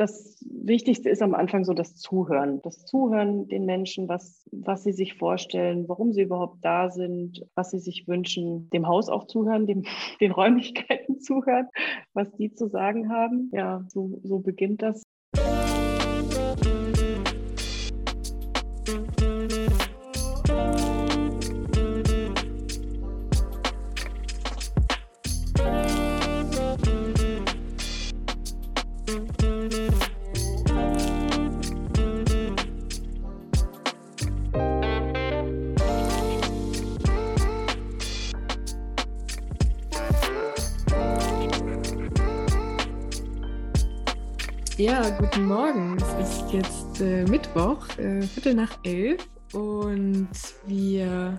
das Wichtigste ist am Anfang so das Zuhören. Das Zuhören den Menschen, was, was sie sich vorstellen, warum sie überhaupt da sind, was sie sich wünschen. Dem Haus auch zuhören, dem, den Räumlichkeiten zuhören, was die zu sagen haben. Ja, so, so beginnt das. Guten Morgen. Es ist jetzt äh, Mittwoch, äh, Viertel nach elf und wir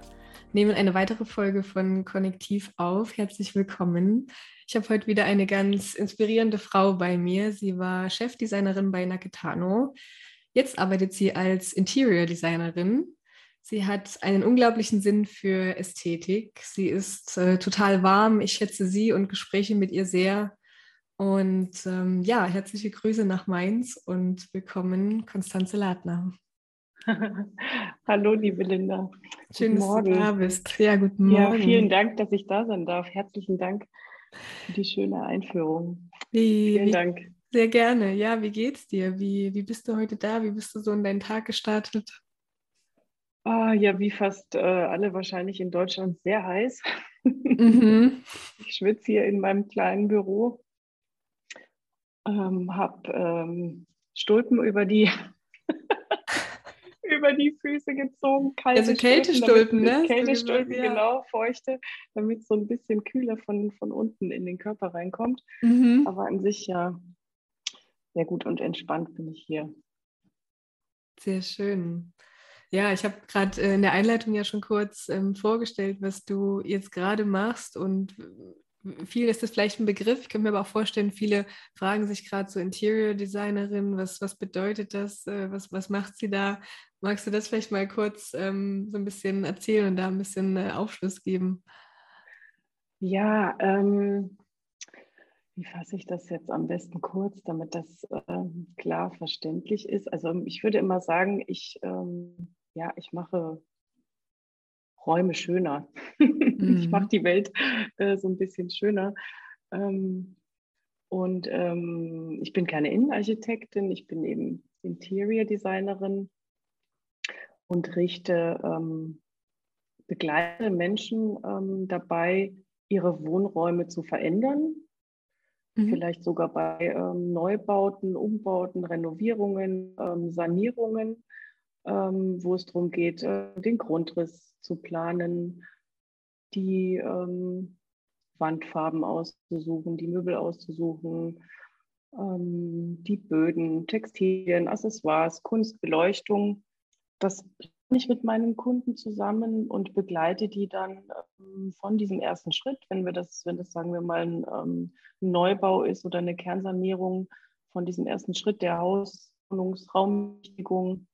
nehmen eine weitere Folge von Konnektiv auf. Herzlich willkommen. Ich habe heute wieder eine ganz inspirierende Frau bei mir. Sie war Chefdesignerin bei Naketano. Jetzt arbeitet sie als Interior Designerin. Sie hat einen unglaublichen Sinn für Ästhetik. Sie ist äh, total warm. Ich schätze sie und Gespräche mit ihr sehr. Und ähm, ja, herzliche Grüße nach Mainz und willkommen, Konstanze Ladner. Hallo, liebe Linda. Schön, dass du da bist. Ja, guten Morgen. Ja, vielen Dank, dass ich da sein darf. Herzlichen Dank für die schöne Einführung. Wie, vielen Dank. Sehr gerne. Ja, wie geht's dir? Wie, wie bist du heute da? Wie bist du so in deinen Tag gestartet? Oh, ja, wie fast äh, alle wahrscheinlich in Deutschland sehr heiß. Mhm. Ich schwitze hier in meinem kleinen Büro ähm, habe ähm, Stulpen über die über die Füße gezogen. Kalte also Kältestulpen, ne? Kältestulpen, ja. genau, feuchte, damit so ein bisschen kühler von, von unten in den Körper reinkommt. Mhm. Aber an sich ja sehr gut und entspannt bin ich hier. Sehr schön. Ja, ich habe gerade äh, in der Einleitung ja schon kurz ähm, vorgestellt, was du jetzt gerade machst und vielen ist das vielleicht ein Begriff. Ich kann mir aber auch vorstellen, viele fragen sich gerade so Interior Designerin, was, was bedeutet das? Äh, was, was macht sie da? Magst du das vielleicht mal kurz ähm, so ein bisschen erzählen und da ein bisschen äh, Aufschluss geben? Ja, ähm, wie fasse ich das jetzt am besten kurz, damit das ähm, klar verständlich ist? Also ich würde immer sagen, ich, ähm, ja, ich mache Räume schöner. Mhm. Ich mache die Welt äh, so ein bisschen schöner. Ähm, und ähm, ich bin keine Innenarchitektin, ich bin eben Interior Designerin und richte, ähm, begleite Menschen ähm, dabei, ihre Wohnräume zu verändern. Mhm. Vielleicht sogar bei ähm, Neubauten, Umbauten, Renovierungen, ähm, wo es darum geht, äh, den Grundriss zu planen, die ähm, Wandfarben auszusuchen, die Möbel auszusuchen, ähm, die Böden, Textilien, Accessoires, Kunst, Beleuchtung. Das plane ich mit meinen Kunden zusammen und begleite die dann ähm, von diesem ersten Schritt, wenn wir das, wenn das sagen wir mal ein, ähm, Neubau ist oder eine Kernsanierung, von diesem ersten Schritt der Hauswohnungsraumrichtung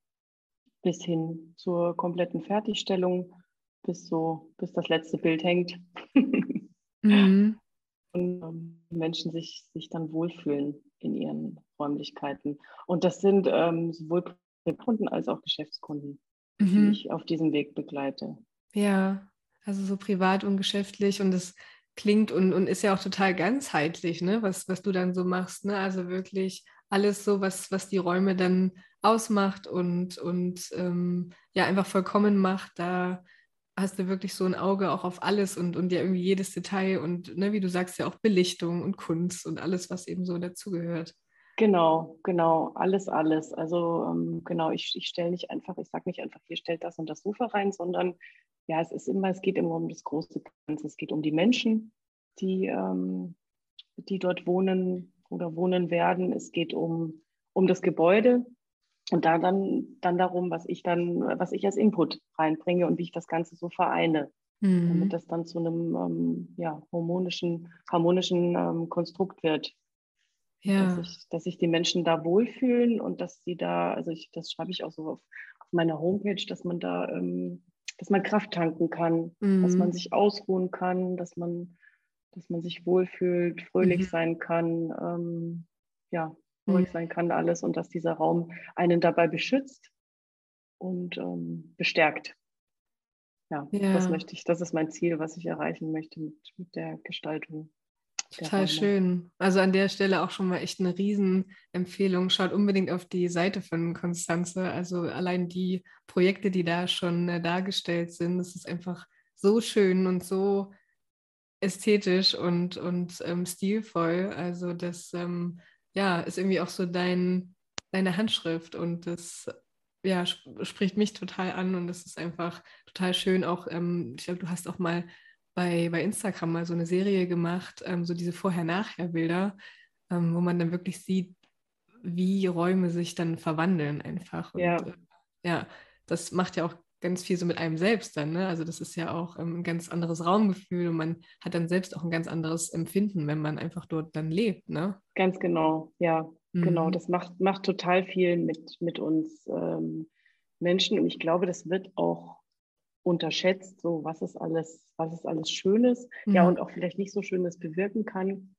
bis hin zur kompletten Fertigstellung, bis so, bis das letzte Bild hängt. mhm. Und ähm, Menschen sich, sich dann wohlfühlen in ihren Räumlichkeiten. Und das sind ähm, sowohl Kunden als auch Geschäftskunden, mhm. die ich auf diesem Weg begleite. Ja, also so privat und geschäftlich und es klingt und, und ist ja auch total ganzheitlich, ne, was, was du dann so machst. Ne? Also wirklich alles so, was, was die Räume dann ausmacht und, und ähm, ja einfach vollkommen macht, da hast du wirklich so ein Auge auch auf alles und, und ja irgendwie jedes Detail und ne, wie du sagst, ja auch Belichtung und Kunst und alles, was eben so dazugehört. Genau, genau, alles, alles. Also ähm, genau, ich, ich stelle nicht einfach, ich sage nicht einfach, hier stellt das und das Sofa rein, sondern ja, es ist immer, es geht immer um das große Ganze. Es geht um die Menschen, die, ähm, die dort wohnen oder wohnen werden. Es geht um, um das Gebäude, und da dann, dann darum, was ich dann, was ich als Input reinbringe und wie ich das Ganze so vereine. Mhm. Damit das dann zu einem ähm, ja, harmonischen, harmonischen ähm, Konstrukt wird. Ja. Dass, ich, dass sich die Menschen da wohlfühlen und dass sie da, also ich, das schreibe ich auch so auf, auf meiner Homepage, dass man da, ähm, dass man Kraft tanken kann, mhm. dass man sich ausruhen kann, dass man, dass man sich wohlfühlt, fröhlich mhm. sein kann. Ähm, ja, ruhig sein kann alles und dass dieser Raum einen dabei beschützt und ähm, bestärkt. Ja, ja, das möchte ich, das ist mein Ziel, was ich erreichen möchte mit, mit der Gestaltung. Total schön. Also an der Stelle auch schon mal echt eine Riesenempfehlung. Schaut unbedingt auf die Seite von Konstanze. Also allein die Projekte, die da schon äh, dargestellt sind, das ist einfach so schön und so ästhetisch und, und ähm, stilvoll. Also das ähm, ja, ist irgendwie auch so dein, deine Handschrift und das ja, sp spricht mich total an und das ist einfach total schön. Auch, ähm, ich glaube, du hast auch mal bei, bei Instagram mal so eine Serie gemacht, ähm, so diese Vorher-Nachher-Bilder, ähm, wo man dann wirklich sieht, wie Räume sich dann verwandeln einfach. Und, ja. Äh, ja, das macht ja auch ganz viel so mit einem selbst dann. Ne? Also das ist ja auch ähm, ein ganz anderes Raumgefühl und man hat dann selbst auch ein ganz anderes Empfinden, wenn man einfach dort dann lebt. Ne? Ganz genau, ja. Genau, mhm. Genau, das macht, macht total viel mit, mit uns ähm, Menschen und ich glaube, das wird auch unterschätzt, so was es alles, was es alles Schönes, mhm. ja und auch vielleicht nicht so Schönes bewirken kann.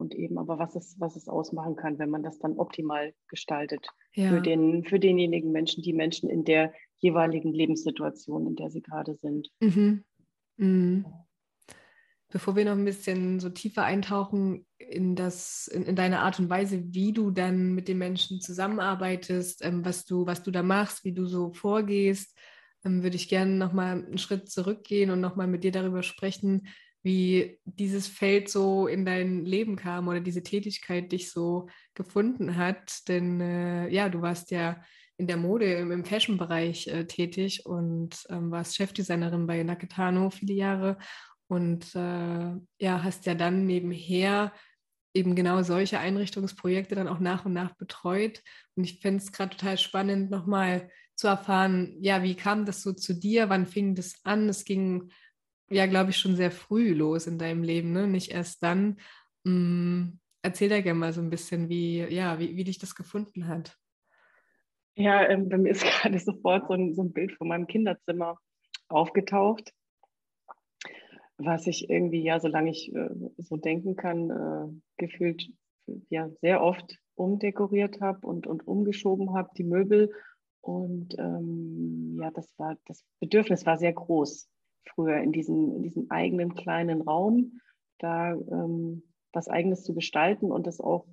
Und eben aber was es, was es ausmachen kann, wenn man das dann optimal gestaltet ja. für, den, für denjenigen Menschen, die Menschen in der jeweiligen Lebenssituation, in der sie gerade sind. Mhm. Mhm. Bevor wir noch ein bisschen so tiefer eintauchen in, das, in, in deine Art und Weise, wie du dann mit den Menschen zusammenarbeitest, ähm, was, du, was du da machst, wie du so vorgehst, ähm, würde ich gerne nochmal einen Schritt zurückgehen und nochmal mit dir darüber sprechen, wie dieses Feld so in dein Leben kam oder diese Tätigkeit dich so gefunden hat. Denn äh, ja, du warst ja in der Mode, im, Fashion-Bereich äh, tätig und ähm, warst Chefdesignerin bei Naketano viele Jahre und äh, ja, hast ja dann nebenher eben genau solche Einrichtungsprojekte dann auch nach und nach betreut. Und ich fände es gerade total spannend, nochmal zu erfahren, ja, wie kam das so zu dir? Wann fing das an? Es ging ja, glaube ich, schon sehr früh los in deinem Leben, ne? nicht erst dann. Hm, erzähl da gerne mal so ein bisschen, wie, ja, wie, wie dich das gefunden hat. Ja, ähm, bei mir ist gerade sofort so ein, so ein Bild von meinem Kinderzimmer aufgetaucht was ich irgendwie, ja, solange ich äh, so denken kann, äh, gefühlt ja sehr oft umdekoriert habe und, und umgeschoben habe, die Möbel. Und ähm, ja, das war, das Bedürfnis war sehr groß früher in diesem, in diesem eigenen kleinen Raum, da ähm, was Eigenes zu gestalten und das auch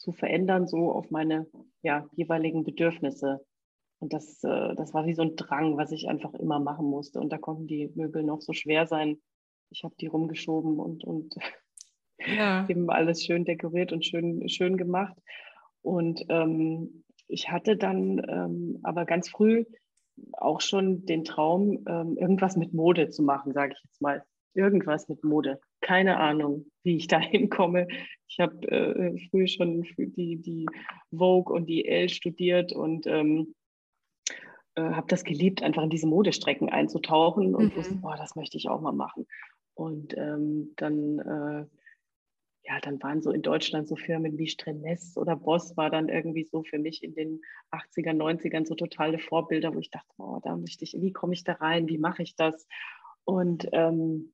zu verändern, so auf meine ja, jeweiligen Bedürfnisse. Und das, äh, das war wie so ein Drang, was ich einfach immer machen musste. Und da konnten die Möbel noch so schwer sein, ich habe die rumgeschoben und, und ja. eben alles schön dekoriert und schön, schön gemacht. Und ähm, ich hatte dann ähm, aber ganz früh auch schon den Traum, ähm, irgendwas mit Mode zu machen, sage ich jetzt mal. Irgendwas mit Mode. Keine Ahnung, wie ich da hinkomme. Ich habe äh, früh schon die, die Vogue und die Elle studiert und ähm, äh, habe das geliebt, einfach in diese Modestrecken einzutauchen und mhm. wusste, boah, das möchte ich auch mal machen. Und ähm, dann, äh, ja, dann waren so in Deutschland so Firmen wie Strenes oder Boss war dann irgendwie so für mich in den 80er, 90ern so totale Vorbilder, wo ich dachte, oh, da möchte ich, wie komme ich da rein, wie mache ich das? Und ähm,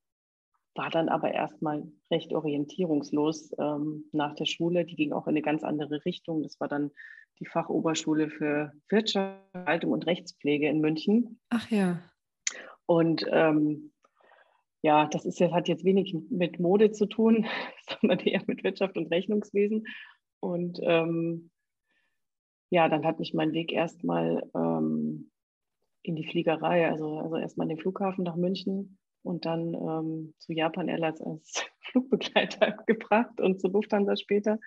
war dann aber erstmal recht orientierungslos ähm, nach der Schule. Die ging auch in eine ganz andere Richtung. Das war dann die Fachoberschule für Wirtschaft, und Rechtspflege in München. Ach ja. Und ähm, ja, das ist, hat jetzt wenig mit Mode zu tun, sondern eher mit Wirtschaft und Rechnungswesen. Und ähm, ja, dann hat mich mein Weg erstmal ähm, in die Fliegerei, also, also erstmal in den Flughafen nach München und dann ähm, zu Japan Airlines als Flugbegleiter gebracht und zu Lufthansa später,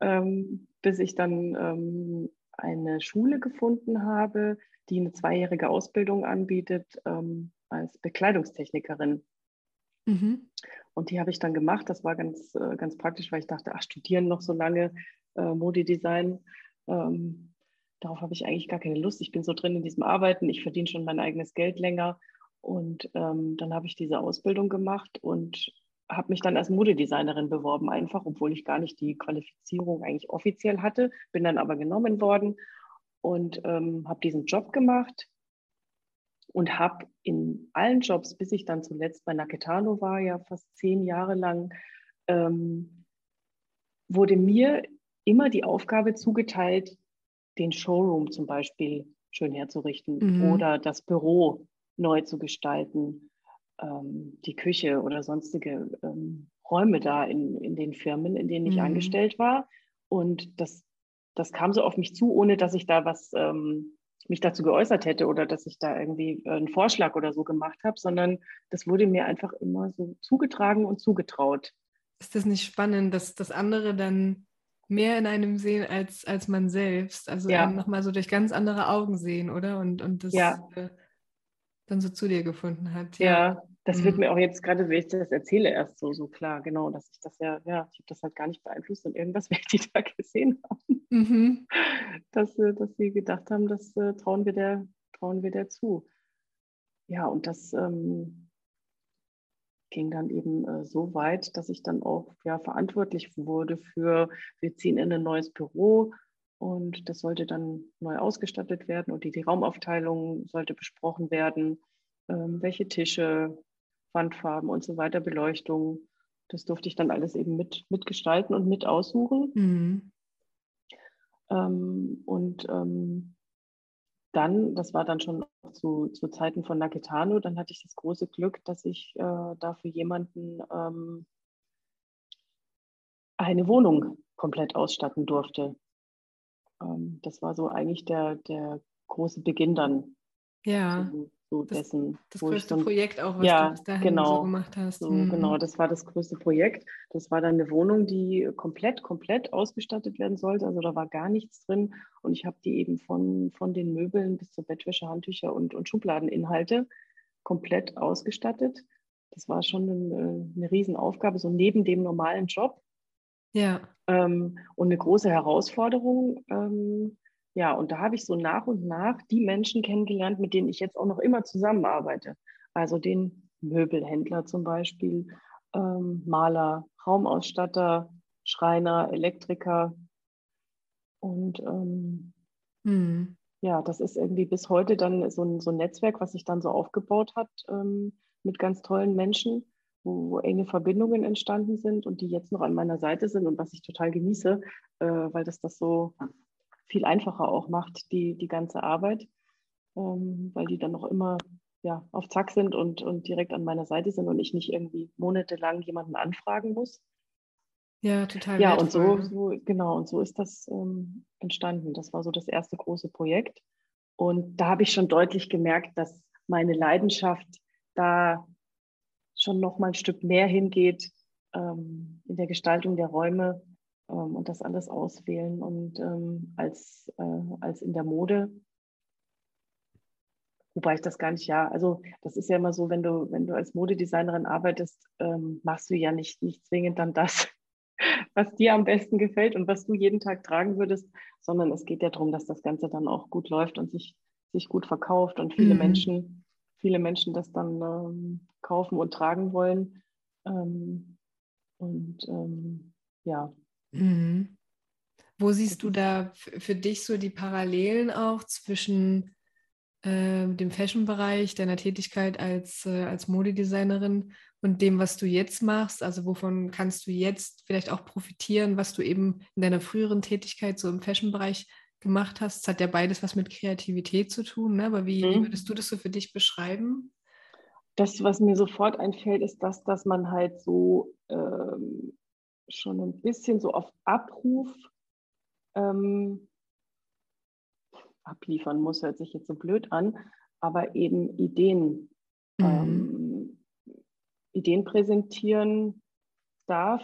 ähm, bis ich dann ähm, eine Schule gefunden habe, die eine zweijährige Ausbildung anbietet ähm, als Bekleidungstechnikerin. Mhm. Und die habe ich dann gemacht. Das war ganz, äh, ganz praktisch, weil ich dachte, ach, studieren noch so lange äh, Modedesign. Ähm, darauf habe ich eigentlich gar keine Lust. Ich bin so drin in diesem Arbeiten. Ich verdiene schon mein eigenes Geld länger. Und ähm, dann habe ich diese Ausbildung gemacht und habe mich dann als Modedesignerin beworben, einfach, obwohl ich gar nicht die Qualifizierung eigentlich offiziell hatte. Bin dann aber genommen worden und ähm, habe diesen Job gemacht und habe in allen Jobs, bis ich dann zuletzt bei Naketano war, ja fast zehn Jahre lang, ähm, wurde mir immer die Aufgabe zugeteilt, den Showroom zum Beispiel schön herzurichten mhm. oder das Büro neu zu gestalten, ähm, die Küche oder sonstige ähm, Räume da in, in den Firmen, in denen ich mhm. angestellt war. Und das, das kam so auf mich zu, ohne dass ich da was ähm, mich dazu geäußert hätte oder dass ich da irgendwie einen Vorschlag oder so gemacht habe, sondern das wurde mir einfach immer so zugetragen und zugetraut. Ist das nicht spannend, dass das andere dann mehr in einem sehen als, als man selbst? Also ja. nochmal so durch ganz andere Augen sehen, oder? Und, und das ja. Dann so zu dir gefunden hat. Ja, ja das mhm. wird mir auch jetzt gerade, wenn ich das erzähle, erst so, so klar, genau, dass ich das ja, ja, ich habe das halt gar nicht beeinflusst und irgendwas werde ich da gesehen haben. Mhm. Dass, äh, dass sie gedacht haben, das äh, trauen, wir der, trauen wir der zu. Ja, und das ähm, ging dann eben äh, so weit, dass ich dann auch ja, verantwortlich wurde für, wir ziehen in ein neues Büro und das sollte dann neu ausgestattet werden und die, die Raumaufteilung sollte besprochen werden, ähm, welche Tische, Wandfarben und so weiter, Beleuchtung. Das durfte ich dann alles eben mit, mitgestalten und mit aussuchen. Mhm. Ähm, und ähm, dann, das war dann schon zu, zu Zeiten von Naketano, dann hatte ich das große Glück, dass ich äh, da für jemanden ähm, eine Wohnung komplett ausstatten durfte. Ähm, das war so eigentlich der, der große Beginn dann. Ja. So, so das, dessen. Das größte dann, Projekt auch, was ja, du bis dahin genau, so gemacht hast. So, mhm. Genau, das war das größte Projekt. Das war dann eine Wohnung, die komplett, komplett ausgestattet werden sollte. Also da war gar nichts drin. Und ich habe die eben von, von den Möbeln bis zur Bettwäsche, Handtücher und, und Schubladeninhalte komplett ausgestattet. Das war schon eine, eine Riesenaufgabe, so neben dem normalen Job. Ja. Ähm, und eine große Herausforderung. Ähm, ja, und da habe ich so nach und nach die Menschen kennengelernt, mit denen ich jetzt auch noch immer zusammenarbeite. Also den Möbelhändler zum Beispiel, ähm, Maler, Raumausstatter, Schreiner, Elektriker. Und ähm, hm. ja, das ist irgendwie bis heute dann so ein, so ein Netzwerk, was sich dann so aufgebaut hat ähm, mit ganz tollen Menschen, wo, wo, enge Verbindungen entstanden sind und die jetzt noch an meiner Seite sind und was ich total genieße, äh, weil das das so viel einfacher auch macht, die, die ganze Arbeit, ähm, weil die dann noch immer ja, auf Zack sind und, und direkt an meiner Seite sind und ich nicht irgendwie monatelang jemanden anfragen muss. Ja, total. Ja, und so, so, genau, und so ist das ähm, entstanden. Das war so das erste große Projekt. Und da habe ich schon deutlich gemerkt, dass meine Leidenschaft da schon noch mal ein Stück mehr hingeht ähm, in der Gestaltung der Räume ähm, und das alles auswählen und ähm, als, äh, als in der Mode. Wobei ich das gar nicht, ja, also das ist ja immer so, wenn du, wenn du als Modedesignerin arbeitest, ähm, machst du ja nicht, nicht zwingend dann das, was dir am besten gefällt und was du jeden Tag tragen würdest, sondern es geht ja darum, dass das Ganze dann auch gut läuft und sich, sich gut verkauft und viele mhm. Menschen, viele Menschen das dann ähm, kaufen und tragen wollen. Ähm, und ähm, ja, Mhm. Wo siehst du da für dich so die Parallelen auch zwischen äh, dem Fashion-Bereich, deiner Tätigkeit als, äh, als Modedesignerin und dem, was du jetzt machst? Also wovon kannst du jetzt vielleicht auch profitieren, was du eben in deiner früheren Tätigkeit so im Fashion-Bereich gemacht hast? Es hat ja beides was mit Kreativität zu tun, ne? aber wie, mhm. würdest du das so für dich beschreiben? Das, was mir sofort einfällt, ist das, dass man halt so ähm, schon ein bisschen so auf Abruf ähm, abliefern muss, hört sich jetzt so blöd an, aber eben Ideen, mhm. ähm, Ideen präsentieren darf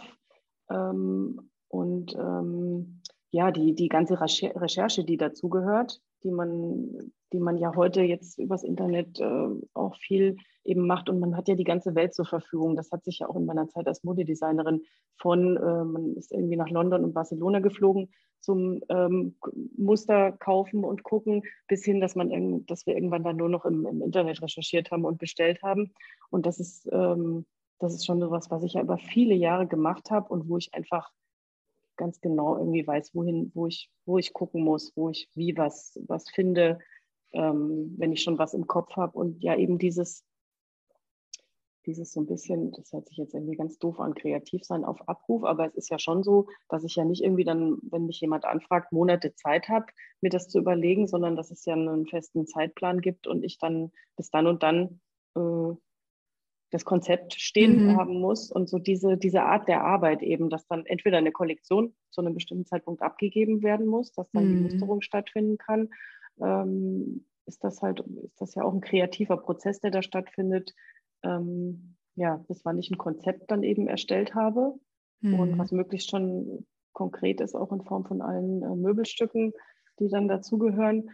ähm, und ähm, ja, die, die ganze Recherche, die dazugehört, die man, die man ja heute jetzt übers Internet äh, auch viel eben macht. Und man hat ja die ganze Welt zur Verfügung. Das hat sich ja auch in meiner Zeit als Modedesignerin von, äh, man ist irgendwie nach London und Barcelona geflogen zum ähm, Muster kaufen und gucken, bis hin, dass, man dass wir irgendwann dann nur noch im, im, Internet recherchiert haben und bestellt haben. Und das ist, ähm, das ist schon etwas, was ich ja über viele Jahre gemacht habe und wo ich einfach ganz genau irgendwie weiß, wohin, wo ich, wo ich gucken muss, wo ich wie was, was finde, ähm, wenn ich schon was im Kopf habe. Und ja, eben dieses dieses so ein bisschen, das hört sich jetzt irgendwie ganz doof an, kreativ sein auf Abruf, aber es ist ja schon so, dass ich ja nicht irgendwie dann, wenn mich jemand anfragt, Monate Zeit habe, mir das zu überlegen, sondern dass es ja einen festen Zeitplan gibt und ich dann bis dann und dann äh, das Konzept stehen mhm. haben muss und so diese, diese Art der Arbeit eben, dass dann entweder eine Kollektion zu einem bestimmten Zeitpunkt abgegeben werden muss, dass dann mhm. die Musterung stattfinden kann, ähm, ist das halt, ist das ja auch ein kreativer Prozess, der da stattfindet, ähm, ja, bis wann ich ein Konzept dann eben erstellt habe mhm. und was möglichst schon konkret ist, auch in Form von allen äh, Möbelstücken, die dann dazugehören.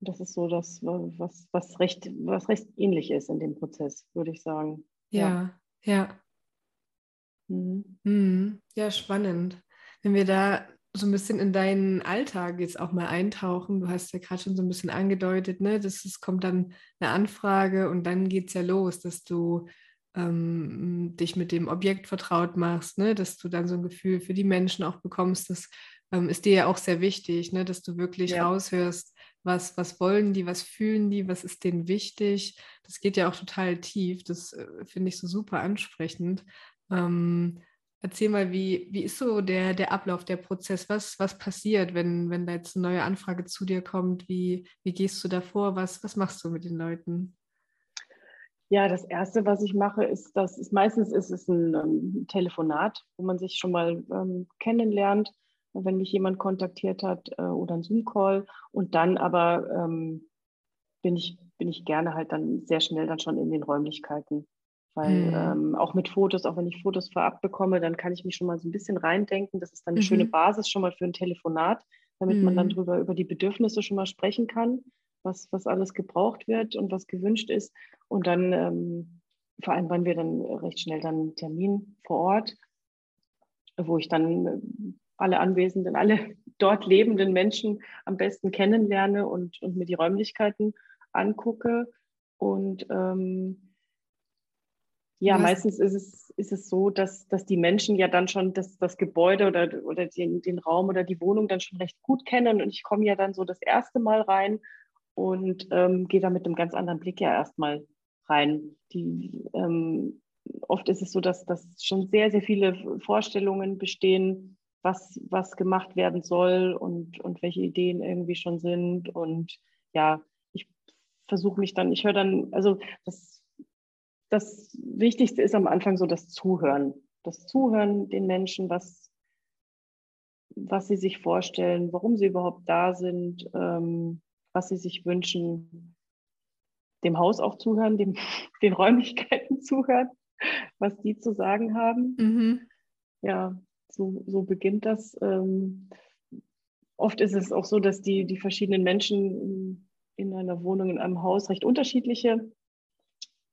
Das ist so das, was, was, recht, was recht ähnlich ist in dem Prozess, würde ich sagen. Ja, ja. Ja, mhm. Mhm. ja spannend. Wenn wir da so ein bisschen in deinen Alltag jetzt auch mal eintauchen. Du hast ja gerade schon so ein bisschen angedeutet, ne, dass es kommt dann eine Anfrage und dann geht es ja los, dass du ähm, dich mit dem Objekt vertraut machst, ne, dass du dann so ein Gefühl für die Menschen auch bekommst. Das ähm, ist dir ja auch sehr wichtig, ne, dass du wirklich ja. raushörst, was, was wollen die, was fühlen die, was ist denen wichtig. Das geht ja auch total tief. Das äh, finde ich so super ansprechend. Ähm, Erzähl mal, wie, wie ist so der, der Ablauf, der Prozess? Was, was passiert, wenn, wenn da jetzt eine neue Anfrage zu dir kommt? Wie, wie gehst du da vor? Was, was machst du mit den Leuten? Ja, das Erste, was ich mache, ist, dass es meistens ist es ein ähm, Telefonat, wo man sich schon mal ähm, kennenlernt, wenn mich jemand kontaktiert hat äh, oder ein Zoom-Call. Und dann aber ähm, bin, ich, bin ich gerne halt dann sehr schnell dann schon in den Räumlichkeiten. Weil mhm. ähm, auch mit Fotos, auch wenn ich Fotos vorab bekomme, dann kann ich mich schon mal so ein bisschen reindenken. Das ist dann eine mhm. schöne Basis schon mal für ein Telefonat, damit mhm. man dann mhm. drüber über die Bedürfnisse schon mal sprechen kann, was, was alles gebraucht wird und was gewünscht ist. Und dann ähm, vereinbaren wir dann recht schnell dann einen Termin vor Ort, wo ich dann äh, alle Anwesenden, alle dort lebenden Menschen am besten kennenlerne und, und mir die Räumlichkeiten angucke. Und ähm, ja, meistens ist es, ist es so, dass, dass die Menschen ja dann schon das, das Gebäude oder, oder den, den Raum oder die Wohnung dann schon recht gut kennen. Und ich komme ja dann so das erste Mal rein und ähm, gehe da mit einem ganz anderen Blick ja erstmal rein. Die, ähm, oft ist es so, dass, dass schon sehr, sehr viele Vorstellungen bestehen, was, was gemacht werden soll und, und welche Ideen irgendwie schon sind. Und ja, ich versuche mich dann, ich höre dann, also das das Wichtigste ist am Anfang so das Zuhören. Das Zuhören den Menschen, was, was sie sich vorstellen, warum sie überhaupt da sind, ähm, was sie sich wünschen. Dem Haus auch zuhören, dem, den Räumlichkeiten zuhören, was die zu sagen haben. Mhm. Ja, so, so beginnt das. Ähm, oft ist es auch so, dass die, die verschiedenen Menschen in einer Wohnung, in einem Haus recht unterschiedliche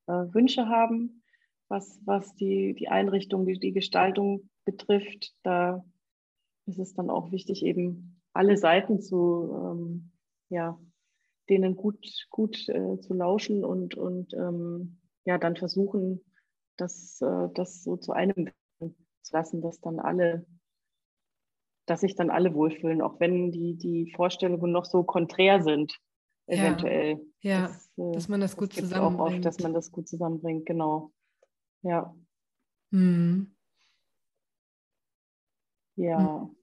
äh, Wünsche haben, was, was die, die Einrichtung, die, die Gestaltung betrifft. Da ist es dann auch wichtig, eben alle Seiten zu, ähm, ja, denen gut, gut äh, zu lauschen und, und ähm, ja, dann versuchen, das, äh, das so zu einem lassen, dass dann alle, dass sich dann alle wohlfühlen, auch wenn die, die Vorstellungen noch so konträr sind eventuell. Ja, das, äh, dass man das gut das zusammenbringt. Auch oft, dass man das gut zusammenbringt, genau. Ja. Hm. Ja. Hm.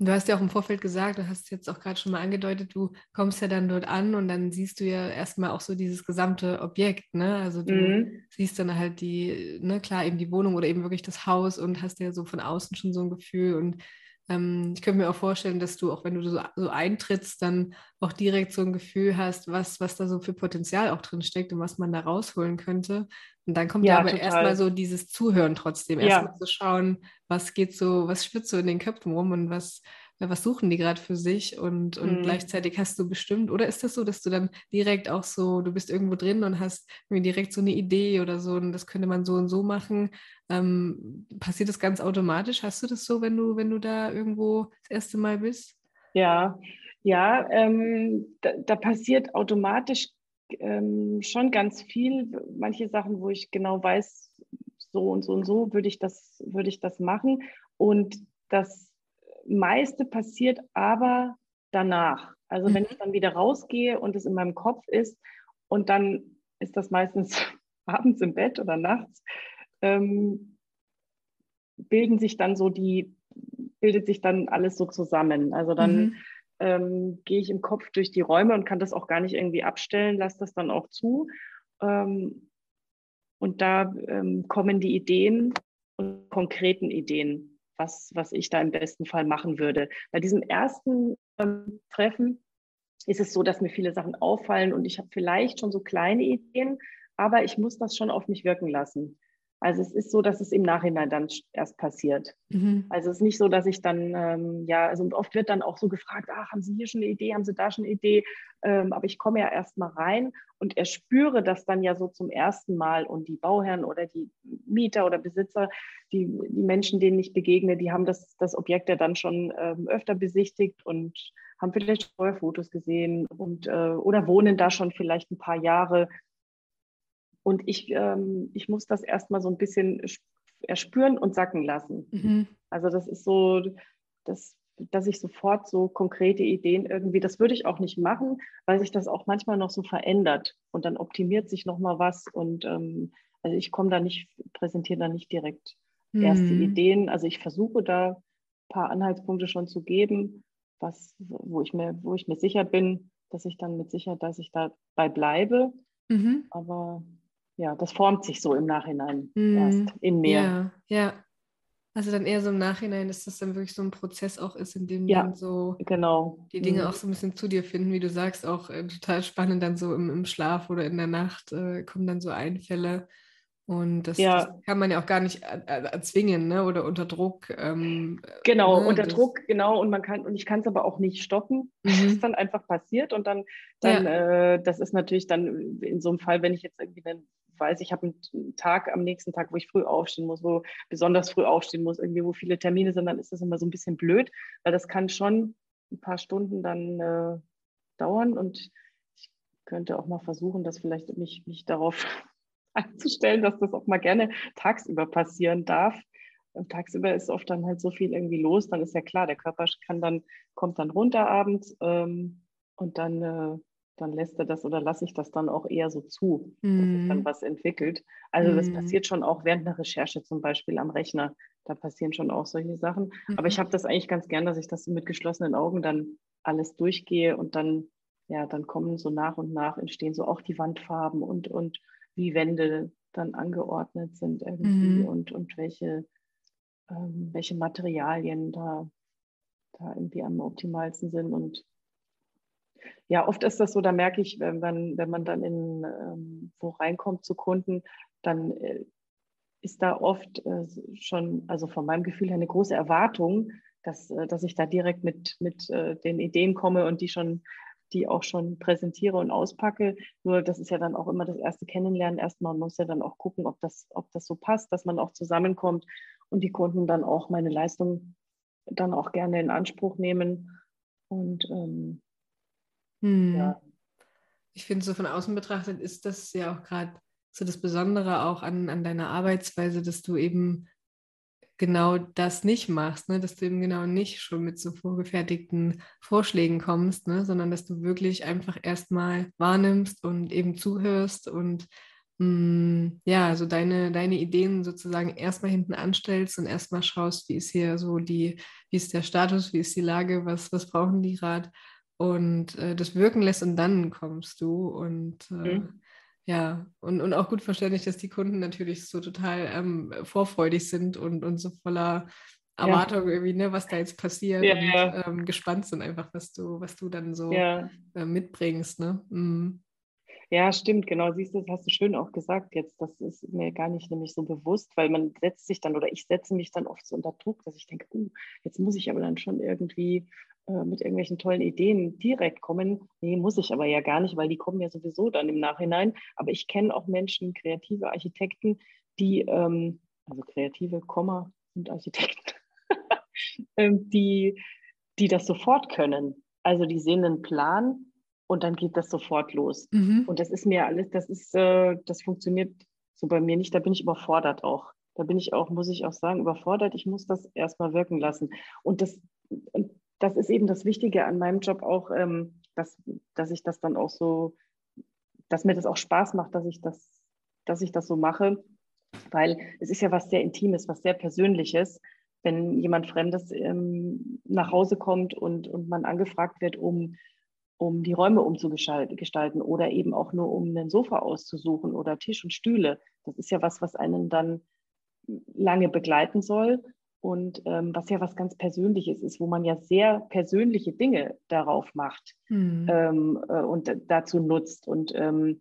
Du hast ja auch im Vorfeld gesagt, du hast jetzt auch gerade schon mal angedeutet, du kommst ja dann dort an und dann siehst du ja erstmal auch so dieses gesamte Objekt, ne? Also du mhm. siehst dann halt die, ne, klar, eben die Wohnung oder eben wirklich das Haus und hast ja so von außen schon so ein Gefühl und ähm, ich könnte mir auch vorstellen, dass du, auch wenn du so, so, eintrittst, dann auch direkt so ein Gefühl hast, was, was da so für Potenzial auch drin steckt und was man da rausholen könnte. Und dann kommt ja, aber erstmal so dieses Zuhören trotzdem, erstmal ja. zu schauen, was geht so, was schwitzt so in den Köpfen rum und was, was suchen die gerade für sich und, und mhm. gleichzeitig hast du bestimmt, oder ist das so, dass du dann direkt auch so, du bist irgendwo drin und hast direkt so eine Idee oder so und das könnte man so und so machen. Ähm, passiert das ganz automatisch? Hast du das so, wenn du, wenn du da irgendwo das erste Mal bist? Ja, ja, ähm, da, da, passiert automatisch ähm, schon ganz viel. Manche Sachen, wo ich genau weiß, so und so und so würde ich das, würde ich das machen. Und das meiste passiert aber danach. Also wenn mhm. ich dann wieder rausgehe und es in meinem Kopf ist und dann ist das meistens abends im Bett oder nachts, ähm, bilden sich dann so die, bildet sich dann alles so zusammen. Also dann mhm. Ähm, gehe ich im Kopf durch die Räume und kann das auch gar nicht irgendwie abstellen, lasse das dann auch zu. Ähm, und da ähm, kommen die Ideen und konkreten Ideen, was, was ich da im besten Fall machen würde. Bei diesem ersten ähm, Treffen ist es so, dass mir viele Sachen auffallen und ich habe vielleicht schon so kleine Ideen, aber ich muss das schon auf mich wirken lassen. Also es ist so, dass es im Nachhinein dann erst passiert. Mhm. Also es ist nicht so, dass ich dann, ähm, ja, also oft wird dann auch so gefragt, ach, haben Sie hier schon eine Idee, haben Sie da schon eine Idee? Ähm, aber ich komme ja erst mal rein und erspüre das dann ja so zum ersten Mal und die Bauherren oder die Mieter oder Besitzer, die, die Menschen, denen ich begegne, die haben das, das Objekt ja dann schon ähm, öfter besichtigt und haben vielleicht vorher Fotos gesehen und äh, oder wohnen da schon vielleicht ein paar Jahre und ich, ähm, ich muss das erstmal so ein bisschen erspüren und sacken lassen. Mhm. Also das ist so, das, dass ich sofort so konkrete Ideen irgendwie, das würde ich auch nicht machen, weil sich das auch manchmal noch so verändert und dann optimiert sich nochmal was und ähm, also ich komme da nicht, präsentiere da nicht direkt mhm. erste Ideen. Also ich versuche da ein paar Anhaltspunkte schon zu geben, was, wo ich mir, wo ich mir sicher bin, dass ich dann mit Sicherheit, dass ich dabei bleibe. Mhm. Aber ja, das formt sich so im Nachhinein mm, erst in mir. Ja, ja. Also dann eher so im Nachhinein, dass das dann wirklich so ein Prozess auch ist, in dem ja, dann so genau. die Dinge mhm. auch so ein bisschen zu dir finden, wie du sagst, auch äh, total spannend dann so im, im Schlaf oder in der Nacht äh, kommen dann so Einfälle. Und das, ja. das, kann man ja auch gar nicht erzwingen, ne? Oder unter Druck. Ähm, genau, ne? unter das, Druck, genau. Und man kann, und ich kann es aber auch nicht stoppen. Mhm. Das ist dann einfach passiert. Und dann, dann ja. äh, das ist natürlich dann in so einem Fall, wenn ich jetzt irgendwie dann weiß, ich habe einen Tag am nächsten Tag, wo ich früh aufstehen muss, wo besonders früh aufstehen muss, irgendwie, wo viele Termine sind, dann ist das immer so ein bisschen blöd, weil das kann schon ein paar Stunden dann äh, dauern und ich könnte auch mal versuchen, das vielleicht mich, mich darauf einzustellen, dass das auch mal gerne tagsüber passieren darf. Und tagsüber ist oft dann halt so viel irgendwie los, dann ist ja klar, der Körper kann dann, kommt dann runter abends ähm, und dann äh, dann lässt er das oder lasse ich das dann auch eher so zu, mm. dass sich dann mhm. was entwickelt. Also mm. das mhm. passiert schon auch während einer Recherche zum Beispiel am Rechner. Da passieren schon auch solche Sachen. Mm. Aber ich mhm. habe das eigentlich ganz gern, dass ich das mit geschlossenen Augen dann alles durchgehe und dann, ja, dann kommen so nach und nach entstehen so auch die Wandfarben und, und wie Wände dann angeordnet sind irgendwie und, und welche, ähm, welche Materialien da, da irgendwie am optimalsten sind und ja, oft ist das so, da merke ich, wenn man, wenn man dann in ähm, wo reinkommt zu Kunden, dann äh, ist da oft äh, schon, also von meinem Gefühl her, eine große Erwartung, dass, äh, dass ich da direkt mit, mit äh, den Ideen komme und die schon, die auch schon präsentiere und auspacke. Nur das ist ja dann auch immer das erste Kennenlernen. Erstmal muss ja dann auch gucken, ob das, ob das so passt, dass man auch zusammenkommt und die Kunden dann auch meine Leistung dann auch gerne in Anspruch nehmen. Und ähm, hm. Ja. Ich finde, so von außen betrachtet ist das ja auch gerade so das Besondere auch an, an deiner Arbeitsweise, dass du eben genau das nicht machst, ne? dass du eben genau nicht schon mit so vorgefertigten Vorschlägen kommst, ne? sondern dass du wirklich einfach erstmal wahrnimmst und eben zuhörst und mh, hm, ja, so deine, deine Ideen sozusagen erstmal hinten anstellst und erstmal schaust, wie ist hier so die, wie ist der Status, wie ist die Lage, was, was brauchen die gerade und äh, das wirken lässt und dann kommst du und äh, mhm. ja, und, und auch gut verständlich, dass die Kunden natürlich so total ähm, vorfreudig sind und, und so voller Erwartung ja. irgendwie, ne, was da jetzt passiert ja, und ja. Ähm, gespannt sind einfach, was du, was du dann so äh, mitbringst. Ne? Mhm. Ja, stimmt, genau. Siehst du, das hast du schön auch gesagt jetzt. Das ist mir gar nicht nämlich so bewusst, weil man setzt sich dann oder ich setze mich dann oft so unter Druck, dass ich denke, uh, jetzt muss ich aber dann schon irgendwie äh, mit irgendwelchen tollen Ideen direkt kommen. Nee, muss ich aber ja gar nicht, weil die kommen ja sowieso dann im Nachhinein. Aber ich kenne auch Menschen, kreative Architekten, die, ähm, also kreative Komma und Architekten, ähm, die, die das sofort können. Also die sehen einen Plan und dann geht das sofort los. Mhm. Und das ist mir alles, das ist, äh, das funktioniert so bei mir nicht. Da bin ich überfordert auch. Da bin ich auch, muss ich auch sagen, überfordert. Ich muss das erstmal wirken lassen. Und das, das ist eben das Wichtige an meinem Job auch, ähm, dass, dass ich das dann auch so, dass mir das auch Spaß macht, dass ich das dass ich das so mache, weil es ist ja was sehr Intimes, was sehr Persönliches, wenn jemand Fremdes ähm, nach Hause kommt und, und man angefragt wird, um, um die Räume umzugestalten oder eben auch nur um ein Sofa auszusuchen oder Tisch und Stühle. Das ist ja was, was einen dann lange begleiten soll und ähm, was ja was ganz Persönliches ist, wo man ja sehr persönliche Dinge darauf macht mhm. ähm, äh, und dazu nutzt und ähm,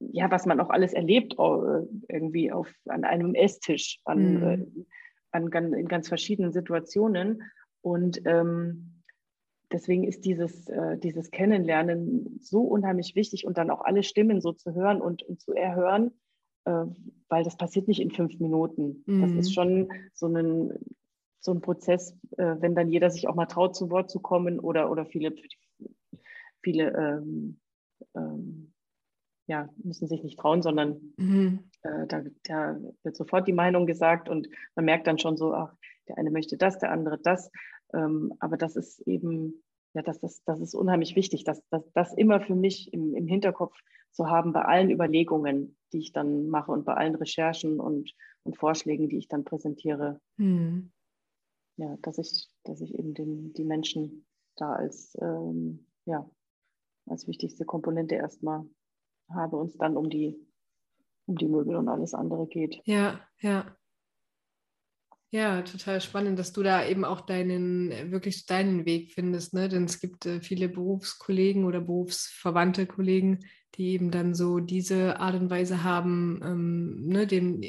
ja, was man auch alles erlebt äh, irgendwie auf, an einem Esstisch, an, mhm. äh, an, in ganz verschiedenen Situationen und ähm, deswegen ist dieses, äh, dieses Kennenlernen so unheimlich wichtig und dann auch alle Stimmen so zu hören und, und zu erhören, äh, weil das passiert nicht in fünf Minuten. Mhm. Das ist mhm. schon so ein, so ein Prozess, äh, wenn dann jeder sich auch mal traut, zu Wort zu kommen oder, oder viele, viele ähm, ähm, ja, müssen sich nicht trauen, sondern mhm. äh, da, da, wird sofort die Meinung gesagt und man merkt dann schon so, ach, der eine möchte das, der andere das. Ähm, aber das ist eben, ja, das, das, das ist unheimlich wichtig, dass das immer für mich im, im Hinterkopf zu haben bei allen Überlegungen, die ich dann mache und bei allen Recherchen und, und Vorschlägen, die ich dann präsentiere. Mhm. Ja, dass ich, dass ich eben den, die Menschen da als, ähm, ja, als wichtigste Komponente erstmal habe und es dann um die, um die Möbel und alles andere geht. Ja, ja. Ja, total spannend, dass du da eben auch deinen, wirklich deinen Weg findest, ne? Denn es gibt äh, viele Berufskollegen oder berufsverwandte Kollegen, die eben dann so diese Art und Weise haben, ähm, ne, dem,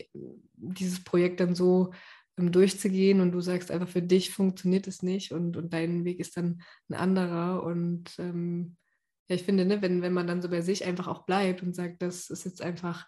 dieses Projekt dann so ähm, durchzugehen und du sagst einfach, für dich funktioniert es nicht und, und dein Weg ist dann ein anderer. Und ähm, ja, ich finde, ne, wenn, wenn man dann so bei sich einfach auch bleibt und sagt, das ist jetzt einfach,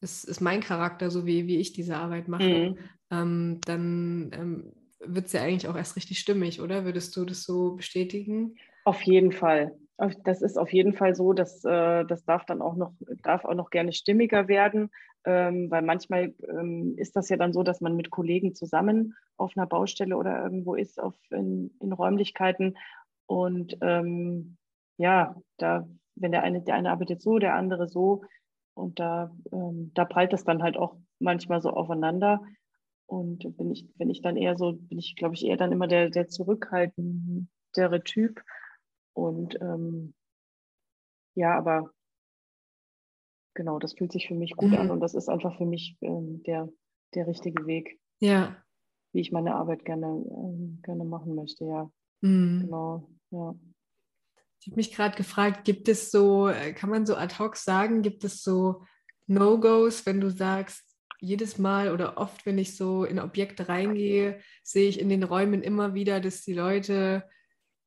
das ist mein Charakter, so wie, wie ich diese Arbeit mache, mhm. Ähm, dann ähm, wird es ja eigentlich auch erst richtig stimmig, oder? Würdest du das so bestätigen? Auf jeden Fall. Das ist auf jeden Fall so, dass äh, das darf dann auch noch, darf auch noch gerne stimmiger werden, ähm, weil manchmal ähm, ist das ja dann so, dass man mit Kollegen zusammen auf einer Baustelle oder irgendwo ist, auf, in, in Räumlichkeiten. Und ähm, ja, da, wenn der eine, der eine arbeitet so, der andere so, und da, ähm, da prallt das dann halt auch manchmal so aufeinander. Und bin ich, bin ich dann eher so, bin ich, glaube ich, eher dann immer der, der zurückhaltendere Typ und ähm, ja, aber genau, das fühlt sich für mich gut mhm. an und das ist einfach für mich ähm, der, der richtige Weg. Ja. Wie ich meine Arbeit gerne, ähm, gerne machen möchte, ja. Mhm. Genau, ja. Ich habe mich gerade gefragt, gibt es so, äh, kann man so ad hoc sagen, gibt es so No-Gos, wenn du sagst, jedes Mal oder oft, wenn ich so in Objekte reingehe, sehe ich in den Räumen immer wieder, dass die Leute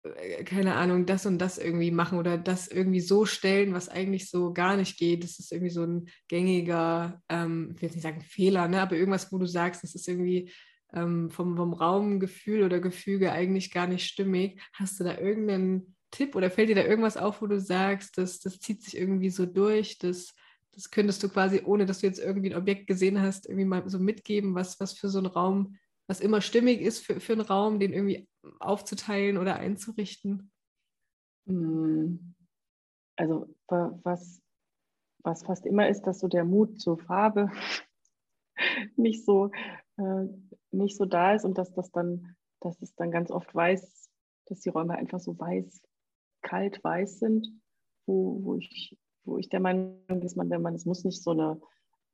äh, keine Ahnung, das und das irgendwie machen oder das irgendwie so stellen, was eigentlich so gar nicht geht. Das ist irgendwie so ein gängiger, ähm, ich will jetzt nicht sagen Fehler, ne? aber irgendwas, wo du sagst, das ist irgendwie ähm, vom, vom Raumgefühl oder Gefüge eigentlich gar nicht stimmig. Hast du da irgendeinen Tipp oder fällt dir da irgendwas auf, wo du sagst, das, das zieht sich irgendwie so durch, das, das könntest du quasi, ohne dass du jetzt irgendwie ein Objekt gesehen hast, irgendwie mal so mitgeben, was, was für so ein Raum was immer stimmig ist für, für einen Raum, den irgendwie aufzuteilen oder einzurichten? Hm. Also was, was fast immer ist, dass so der Mut zur Farbe nicht so, äh, nicht so da ist und dass das dann, dass es dann ganz oft weiß, dass die Räume einfach so weiß, kalt weiß sind, wo, wo, ich, wo ich der Meinung bin, dass man, wenn man, es muss nicht so eine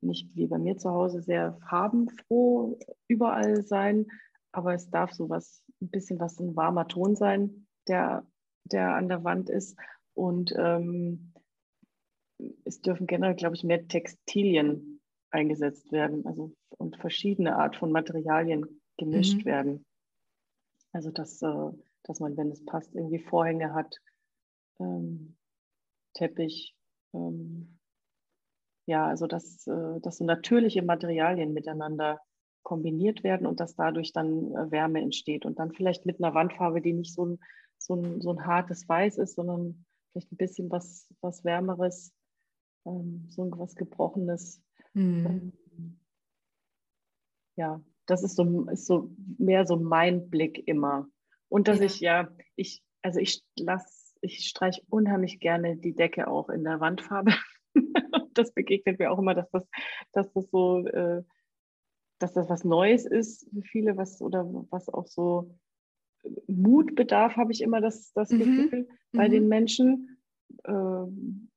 nicht wie bei mir zu Hause sehr farbenfroh überall sein, aber es darf so was, ein bisschen was ein warmer Ton sein, der, der an der Wand ist. Und ähm, es dürfen generell, glaube ich, mehr Textilien eingesetzt werden, also und verschiedene Art von Materialien gemischt mhm. werden. Also dass, äh, dass man, wenn es passt, irgendwie Vorhänge hat, ähm, Teppich, ähm, ja, also dass, äh, dass so natürliche Materialien miteinander kombiniert werden und dass dadurch dann äh, Wärme entsteht. Und dann vielleicht mit einer Wandfarbe, die nicht so ein, so ein, so ein hartes Weiß ist, sondern vielleicht ein bisschen was, was Wärmeres, ähm, so was Gebrochenes. Mhm. ja, das ist so, ist so mehr so mein Blick immer. Und dass ja. ich ja, ich, also ich lasse, ich streiche unheimlich gerne die Decke auch in der Wandfarbe. das begegnet mir auch immer, dass das, dass das so, äh, dass das was Neues ist für viele, was oder was auch so Mut bedarf, habe ich immer das, das mhm. Gefühl bei mhm. den Menschen. Ähm,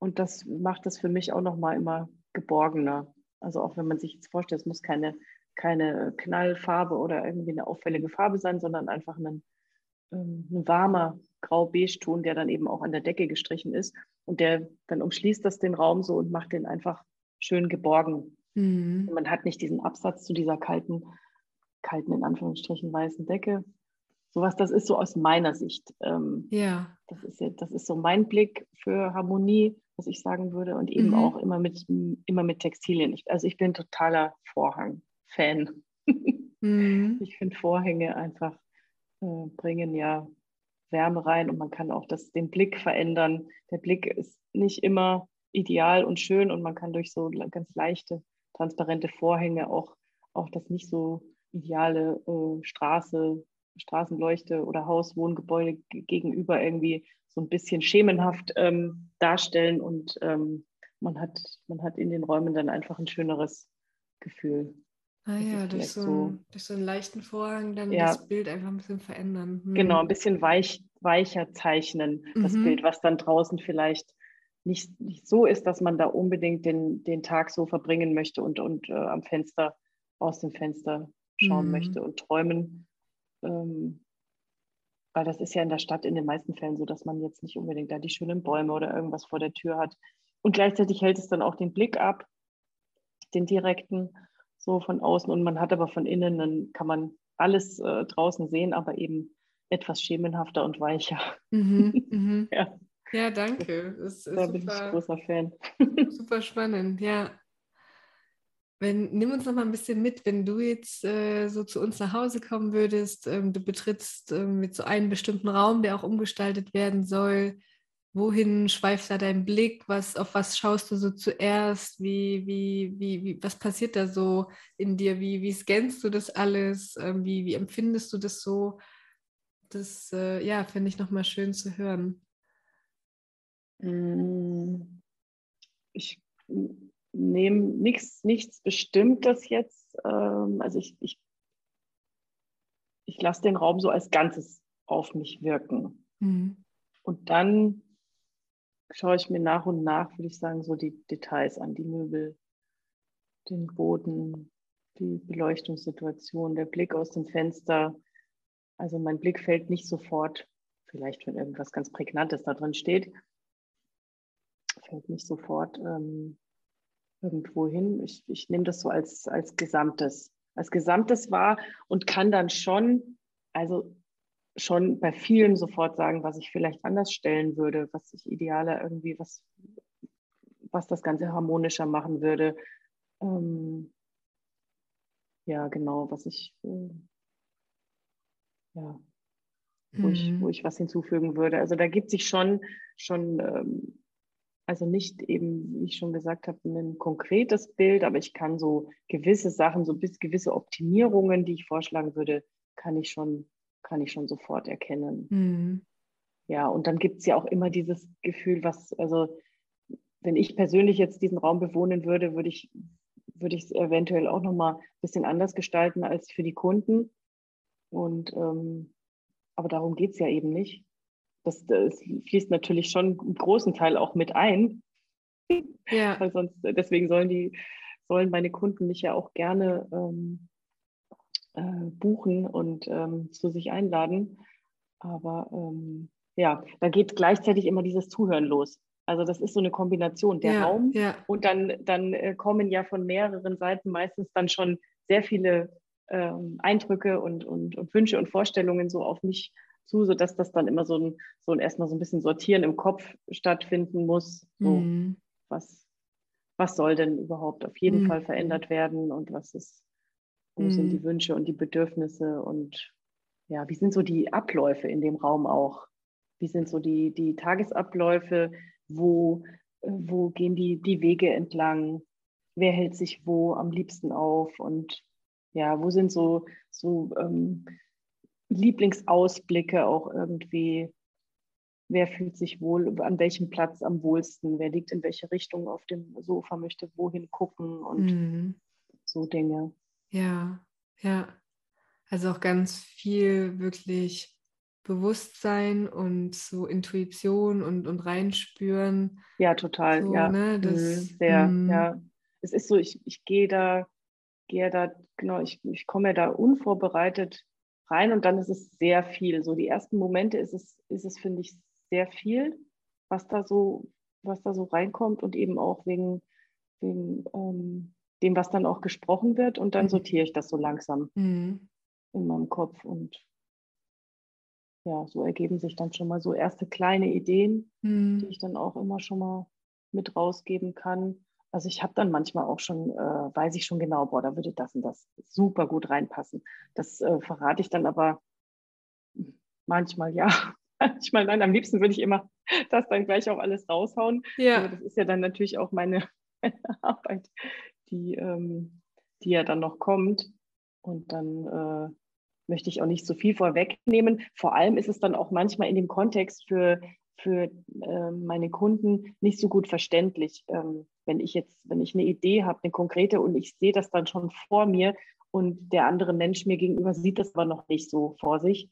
und das macht es für mich auch nochmal immer geborgener. Also auch wenn man sich jetzt vorstellt, es muss keine, keine Knallfarbe oder irgendwie eine auffällige Farbe sein, sondern einfach ein, ähm, ein warmer grau-beige-Ton, der dann eben auch an der Decke gestrichen ist. Und der dann umschließt das den Raum so und macht den einfach schön geborgen. Mhm. Man hat nicht diesen Absatz zu dieser kalten, kalten, in Anführungsstrichen, weißen Decke. Sowas, das ist so aus meiner Sicht. Ähm, ja. Das ist, das ist so mein Blick für Harmonie, was ich sagen würde, und eben mhm. auch immer mit, immer mit Textilien. Also ich bin totaler Vorhang-Fan. Mhm. Ich finde Vorhänge einfach bringen ja Wärme rein und man kann auch das, den Blick verändern. Der Blick ist nicht immer ideal und schön und man kann durch so ganz leichte, transparente Vorhänge auch, auch das nicht so ideale äh, Straße, Straßenleuchte oder Haus, Wohngebäude gegenüber irgendwie so ein bisschen schemenhaft ähm, darstellen und ähm, man, hat, man hat in den Räumen dann einfach ein schöneres Gefühl. Ah ja, durch so, so, durch so einen leichten Vorhang dann ja, das Bild einfach ein bisschen verändern. Hm. Genau, ein bisschen weich, weicher zeichnen, mhm. das Bild, was dann draußen vielleicht nicht, nicht so ist, dass man da unbedingt den, den Tag so verbringen möchte und, und äh, am Fenster, aus dem Fenster schauen mhm. möchte und träumen. Ähm, weil das ist ja in der Stadt in den meisten Fällen so, dass man jetzt nicht unbedingt da die schönen Bäume oder irgendwas vor der Tür hat. Und gleichzeitig hält es dann auch den Blick ab, den direkten so von außen und man hat aber von innen, dann kann man alles äh, draußen sehen, aber eben etwas schemenhafter und weicher. Mhm, mhm. ja. ja. danke. Das da bin super, ich großer Fan. super spannend, ja. Wenn, nimm uns noch mal ein bisschen mit, wenn du jetzt äh, so zu uns nach Hause kommen würdest, ähm, du betrittst äh, mit so einem bestimmten Raum, der auch umgestaltet werden soll wohin schweift da dein Blick? Was, auf was schaust du so zuerst? Wie, wie, wie, wie, was passiert da so in dir? Wie, wie scannst du das alles? Ähm, wie, wie empfindest du das so? Das äh, ja, finde ich nochmal schön zu hören. Mm, ich nehme nichts, nichts Bestimmtes jetzt. Ähm, also ich, ich, ich lasse den Raum so als Ganzes auf mich wirken. Mhm. Und dann schaue ich mir nach und nach, würde ich sagen, so die Details an, die Möbel, den Boden, die Beleuchtungssituation, der Blick aus dem Fenster. Also mein Blick fällt nicht sofort, vielleicht wenn irgendwas ganz Prägnantes da drin steht, fällt nicht sofort ähm, irgendwo hin. Ich, ich nehme das so als, als Gesamtes, als Gesamtes wahr und kann dann schon, also schon bei vielen sofort sagen, was ich vielleicht anders stellen würde, was ich idealer irgendwie, was, was das Ganze harmonischer machen würde. Ähm, ja, genau, was ich, äh, ja, wo, mhm. ich, wo ich was hinzufügen würde. Also da gibt sich schon, schon ähm, also nicht eben, wie ich schon gesagt habe, ein konkretes Bild, aber ich kann so gewisse Sachen, so bis gewisse Optimierungen, die ich vorschlagen würde, kann ich schon kann ich schon sofort erkennen. Mhm. Ja, und dann gibt es ja auch immer dieses Gefühl, was, also wenn ich persönlich jetzt diesen Raum bewohnen würde, würde ich würde ich es eventuell auch nochmal ein bisschen anders gestalten als für die Kunden. Und ähm, aber darum geht es ja eben nicht. Das, das, fließt natürlich schon einen großen Teil auch mit ein. Ja. Weil sonst, deswegen sollen die, sollen meine Kunden mich ja auch gerne ähm, äh, buchen und ähm, zu sich einladen. Aber ähm, ja, da geht gleichzeitig immer dieses Zuhören los. Also das ist so eine Kombination, der ja, Raum ja. und dann, dann äh, kommen ja von mehreren Seiten meistens dann schon sehr viele ähm, Eindrücke und, und, und, Wünsche und Vorstellungen so auf mich zu, sodass das dann immer so ein, so ein erstmal so ein bisschen Sortieren im Kopf stattfinden muss. So, mhm. was, was soll denn überhaupt auf jeden mhm. Fall verändert werden und was ist wo mhm. sind die Wünsche und die Bedürfnisse und ja, wie sind so die Abläufe in dem Raum auch? Wie sind so die, die Tagesabläufe? Wo, wo gehen die, die Wege entlang? Wer hält sich wo am liebsten auf? Und ja, wo sind so, so ähm, Lieblingsausblicke auch irgendwie? wer fühlt sich wohl, an welchem Platz am wohlsten, wer liegt in welche Richtung auf dem Sofa, möchte wohin gucken und mhm. so Dinge. Ja, ja. Also auch ganz viel wirklich Bewusstsein und so Intuition und, und reinspüren. Ja, total, so, ja. Ne, mhm, das, Sehr, mm. ja. Es ist so, ich, ich gehe da, gehe da, genau, ich, ich komme da unvorbereitet rein und dann ist es sehr viel. So die ersten Momente ist es, ist es, finde ich, sehr viel, was da so, was da so reinkommt und eben auch wegen, wegen ähm, dem, was dann auch gesprochen wird. Und dann mhm. sortiere ich das so langsam mhm. in meinem Kopf und ja, so ergeben sich dann schon mal so erste kleine Ideen, mhm. die ich dann auch immer schon mal mit rausgeben kann. Also ich habe dann manchmal auch schon, äh, weiß ich schon genau, boah, da würde das und das super gut reinpassen. Das äh, verrate ich dann aber manchmal ja, manchmal nein. Am liebsten würde ich immer das dann gleich auch alles raushauen. Ja. Aber das ist ja dann natürlich auch meine Arbeit, die, ähm, die ja dann noch kommt. Und dann äh, möchte ich auch nicht so viel vorwegnehmen. Vor allem ist es dann auch manchmal in dem Kontext für, für äh, meine Kunden nicht so gut verständlich. Ähm, wenn ich jetzt, wenn ich eine Idee habe, eine konkrete und ich sehe das dann schon vor mir und der andere Mensch mir gegenüber sieht das aber noch nicht so vor sich,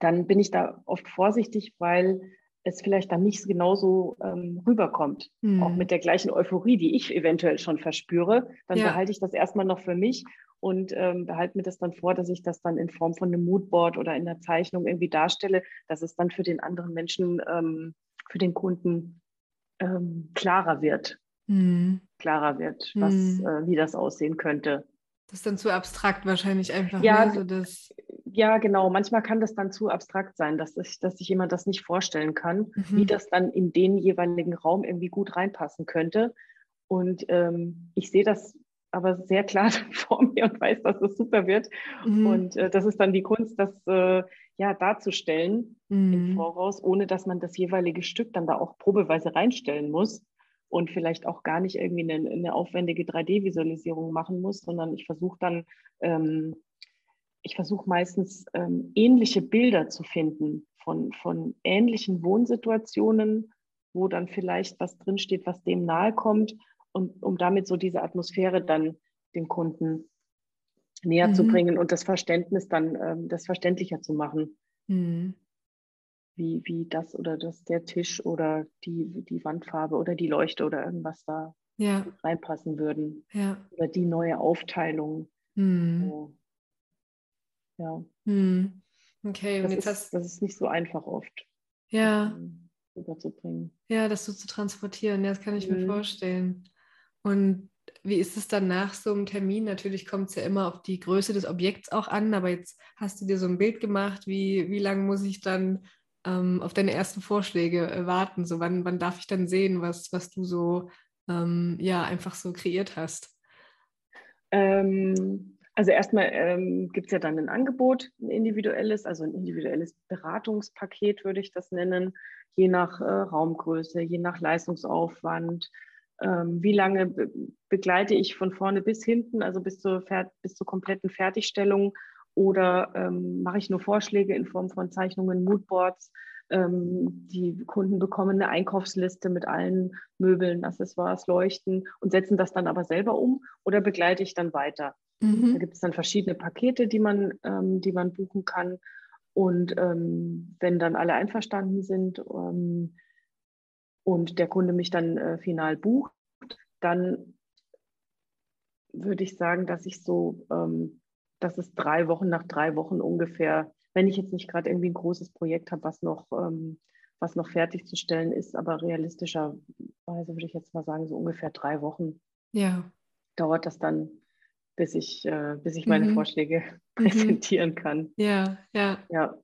dann bin ich da oft vorsichtig, weil es vielleicht dann nicht genauso ähm, rüberkommt. Mhm. Auch mit der gleichen Euphorie, die ich eventuell schon verspüre, dann ja. behalte ich das erstmal noch für mich und ähm, behalte mir das dann vor, dass ich das dann in Form von einem Moodboard oder in der Zeichnung irgendwie darstelle, dass es dann für den anderen Menschen, ähm, für den Kunden ähm, klarer wird. Mhm. Klarer wird, was, mhm. äh, wie das aussehen könnte. Das ist dann zu abstrakt wahrscheinlich einfach. Ja, ne? so das ja, genau. Manchmal kann das dann zu abstrakt sein, dass, ich, dass sich jemand das nicht vorstellen kann, mhm. wie das dann in den jeweiligen Raum irgendwie gut reinpassen könnte. Und ähm, ich sehe das aber sehr klar vor mir und weiß, dass das super wird. Mhm. Und äh, das ist dann die Kunst, das äh, ja darzustellen mhm. im Voraus, ohne dass man das jeweilige Stück dann da auch probeweise reinstellen muss und vielleicht auch gar nicht irgendwie eine, eine aufwendige 3D-Visualisierung machen muss, sondern ich versuche dann, ähm, ich versuche meistens ähm, ähnliche Bilder zu finden von, von ähnlichen Wohnsituationen, wo dann vielleicht was drinsteht, was dem nahe kommt und um damit so diese Atmosphäre dann dem Kunden näher mhm. zu bringen und das Verständnis dann, ähm, das verständlicher zu machen. Mhm. Wie, wie das oder das, der Tisch oder die, die Wandfarbe oder die Leuchte oder irgendwas da ja. reinpassen würden. Ja. Oder die neue Aufteilung. Mhm. So. Ja. Mhm. Okay, und das jetzt ist, hast das ist nicht so einfach oft. Ja. Rüberzubringen. Ja, das so zu transportieren, das kann ich mir mhm. vorstellen. Und wie ist es dann nach so einem Termin? Natürlich kommt es ja immer auf die Größe des Objekts auch an, aber jetzt hast du dir so ein Bild gemacht, wie, wie lange muss ich dann ähm, auf deine ersten Vorschläge äh, warten? So, wann, wann darf ich dann sehen, was, was du so ähm, ja einfach so kreiert hast? Ähm, also erstmal ähm, gibt es ja dann ein Angebot, ein individuelles, also ein individuelles Beratungspaket würde ich das nennen, je nach äh, Raumgröße, je nach Leistungsaufwand ähm, wie lange be begleite ich von vorne bis hinten, also bis zur, bis zur kompletten Fertigstellung oder ähm, mache ich nur Vorschläge in Form von Zeichnungen, Moodboards. Ähm, die Kunden bekommen eine Einkaufsliste mit allen Möbeln, Accessoires, Leuchten und setzen das dann aber selber um oder begleite ich dann weiter. Mhm. Da gibt es dann verschiedene Pakete, die man, ähm, die man buchen kann. Und ähm, wenn dann alle einverstanden sind, ähm, und der Kunde mich dann äh, final bucht, dann würde ich sagen, dass ich so, ähm, dass es drei Wochen nach drei Wochen ungefähr, wenn ich jetzt nicht gerade irgendwie ein großes Projekt habe, was noch, ähm, was noch fertigzustellen ist, aber realistischerweise würde ich jetzt mal sagen, so ungefähr drei Wochen ja. dauert das dann, bis ich, äh, bis ich meine mhm. Vorschläge mhm. präsentieren kann. Ja, ja. Ja.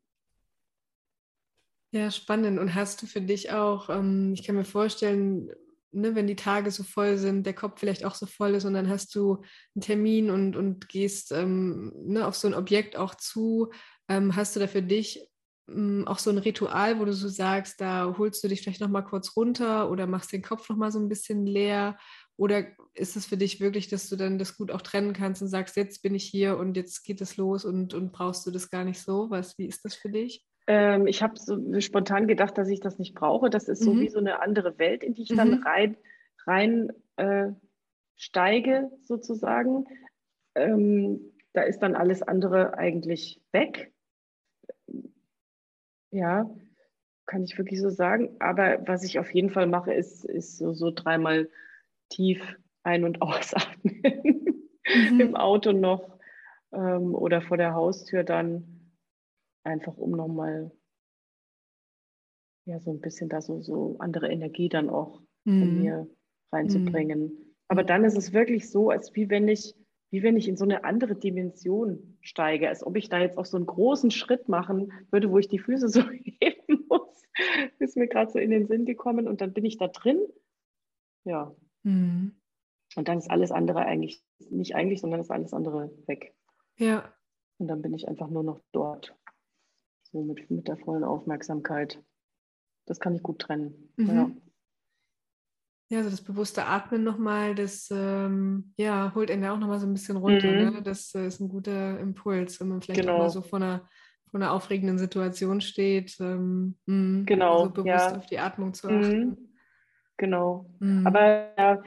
Ja, spannend. Und hast du für dich auch, ähm, ich kann mir vorstellen, ne, wenn die Tage so voll sind, der Kopf vielleicht auch so voll ist und dann hast du einen Termin und, und gehst ähm, ne, auf so ein Objekt auch zu, ähm, hast du da für dich ähm, auch so ein Ritual, wo du so sagst, da holst du dich vielleicht nochmal kurz runter oder machst den Kopf nochmal so ein bisschen leer? Oder ist es für dich wirklich, dass du dann das gut auch trennen kannst und sagst, jetzt bin ich hier und jetzt geht es los und, und brauchst du das gar nicht so? Was, wie ist das für dich? Ähm, ich habe so spontan gedacht, dass ich das nicht brauche. Das ist so mhm. wie so eine andere Welt, in die ich dann mhm. rein, rein äh, steige, sozusagen. Ähm, da ist dann alles andere eigentlich weg. Ja, kann ich wirklich so sagen. Aber was ich auf jeden Fall mache, ist, ist so, so dreimal tief ein- und ausatmen. Mhm. Im Auto noch ähm, oder vor der Haustür dann einfach um nochmal ja so ein bisschen da so, so andere Energie dann auch mhm. von mir reinzubringen. Mhm. Aber dann ist es wirklich so, als wie wenn ich, wie wenn ich in so eine andere Dimension steige, als ob ich da jetzt auch so einen großen Schritt machen würde, wo ich die Füße so heben muss. Ist mir gerade so in den Sinn gekommen und dann bin ich da drin. Ja. Mhm. Und dann ist alles andere eigentlich, nicht eigentlich, sondern ist alles andere weg. Ja. Und dann bin ich einfach nur noch dort. So mit, mit der vollen Aufmerksamkeit. Das kann ich gut trennen. Mhm. Ja. Ja, also das bewusste Atmen nochmal, das ähm, ja, holt einen ja auch nochmal so ein bisschen runter. Mhm. Ne? Das äh, ist ein guter Impuls, wenn man vielleicht genau. auch mal so vor einer, vor einer aufregenden Situation steht, ähm, mh, genau, so bewusst ja. auf die Atmung zu achten. Mhm. Genau. Mhm. Aber ja,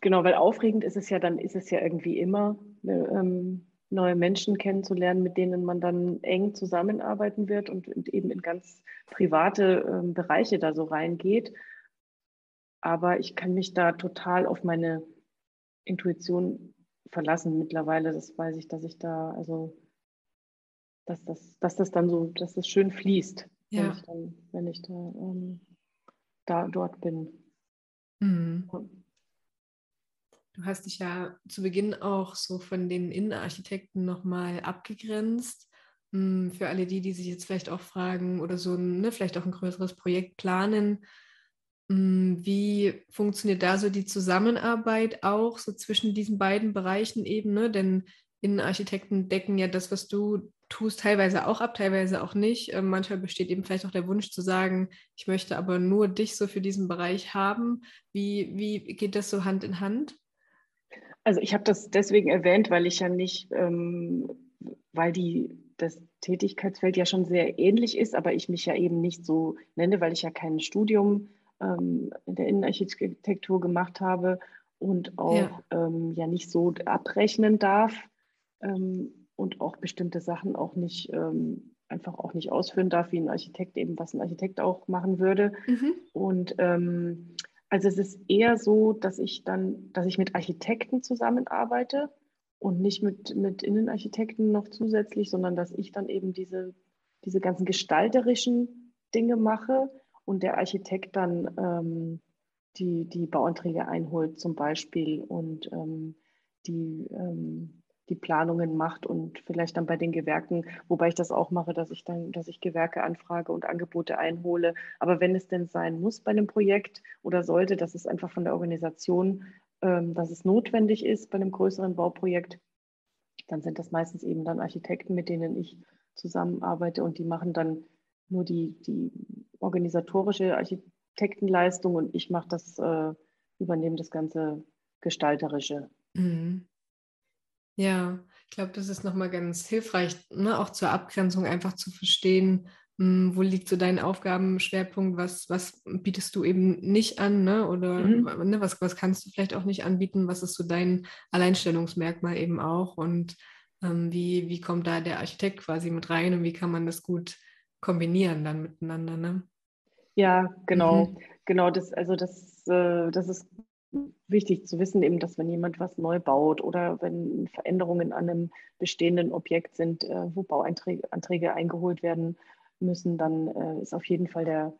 genau, weil aufregend ist es ja, dann ist es ja irgendwie immer. Ähm, neue Menschen kennenzulernen, mit denen man dann eng zusammenarbeiten wird und, und eben in ganz private äh, Bereiche da so reingeht. Aber ich kann mich da total auf meine Intuition verlassen mittlerweile. Das weiß ich, dass ich da, also, dass das, dass das dann so, dass das schön fließt, ja. wenn ich dann, wenn ich da, ähm, da dort bin. Mhm. Du hast dich ja zu Beginn auch so von den Innenarchitekten nochmal abgegrenzt. Hm, für alle die, die sich jetzt vielleicht auch fragen oder so, ne, vielleicht auch ein größeres Projekt planen, hm, wie funktioniert da so die Zusammenarbeit auch so zwischen diesen beiden Bereichen eben? Ne? Denn Innenarchitekten decken ja das, was du tust, teilweise auch ab, teilweise auch nicht. Ähm, manchmal besteht eben vielleicht auch der Wunsch zu sagen, ich möchte aber nur dich so für diesen Bereich haben. Wie, wie geht das so Hand in Hand? Also ich habe das deswegen erwähnt, weil ich ja nicht, ähm, weil die, das Tätigkeitsfeld ja schon sehr ähnlich ist, aber ich mich ja eben nicht so nenne, weil ich ja kein Studium ähm, in der Innenarchitektur gemacht habe und auch ja, ähm, ja nicht so abrechnen darf ähm, und auch bestimmte Sachen auch nicht ähm, einfach auch nicht ausführen darf, wie ein Architekt eben, was ein Architekt auch machen würde. Mhm. Und ähm, also es ist eher so, dass ich dann, dass ich mit Architekten zusammenarbeite und nicht mit, mit Innenarchitekten noch zusätzlich, sondern dass ich dann eben diese, diese ganzen gestalterischen Dinge mache und der Architekt dann ähm, die, die Bauanträge einholt zum Beispiel und ähm, die ähm, die Planungen macht und vielleicht dann bei den Gewerken, wobei ich das auch mache, dass ich dann, dass ich Gewerke anfrage und Angebote einhole. Aber wenn es denn sein muss bei einem Projekt oder sollte, dass es einfach von der Organisation, ähm, dass es notwendig ist bei einem größeren Bauprojekt, dann sind das meistens eben dann Architekten, mit denen ich zusammenarbeite und die machen dann nur die, die organisatorische Architektenleistung und ich mache das, äh, übernehme das ganze Gestalterische. Mhm. Ja, ich glaube, das ist nochmal ganz hilfreich, ne? auch zur Abgrenzung einfach zu verstehen, mh, hm, wo liegt so dein Aufgabenschwerpunkt, was, was bietest du eben nicht an ne? oder mhm. ne, was, was kannst du vielleicht auch nicht anbieten, was ist so dein Alleinstellungsmerkmal eben auch und ähm, wie, wie kommt da der Architekt quasi mit rein und wie kann man das gut kombinieren dann miteinander. Ne? Ja, genau. Mhm. Genau, das, also das, äh, das ist wichtig zu wissen, eben, dass wenn jemand was neu baut oder wenn Veränderungen an einem bestehenden Objekt sind, äh, wo Bauanträge Anträge eingeholt werden müssen, dann äh, ist auf jeden Fall der,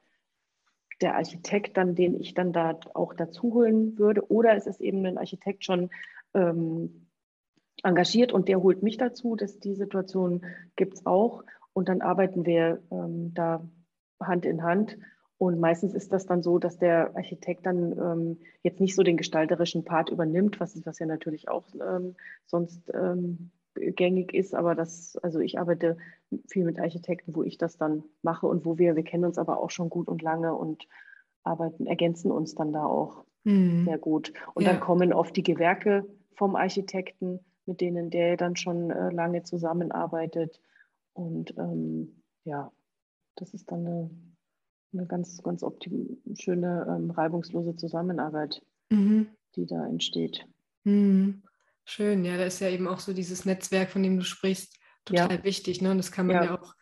der Architekt dann, den ich dann da auch dazu holen würde. Oder es ist eben ein Architekt schon ähm, engagiert und der holt mich dazu. Dass die Situation gibt es auch. Und dann arbeiten wir ähm, da Hand in Hand und meistens ist das dann so, dass der Architekt dann ähm, jetzt nicht so den gestalterischen Part übernimmt, was, was ja natürlich auch ähm, sonst ähm, gängig ist. Aber das, also ich arbeite viel mit Architekten, wo ich das dann mache und wo wir, wir kennen uns aber auch schon gut und lange und arbeiten, ergänzen uns dann da auch mhm. sehr gut. Und ja. dann kommen oft die Gewerke vom Architekten, mit denen der dann schon äh, lange zusammenarbeitet. Und ähm, ja, das ist dann eine, eine ganz, ganz schöne, ähm, reibungslose Zusammenarbeit, mhm. die da entsteht. Mhm. Schön, ja, da ist ja eben auch so dieses Netzwerk, von dem du sprichst, total ja. wichtig. Ne? Und das kann man ja, ja auch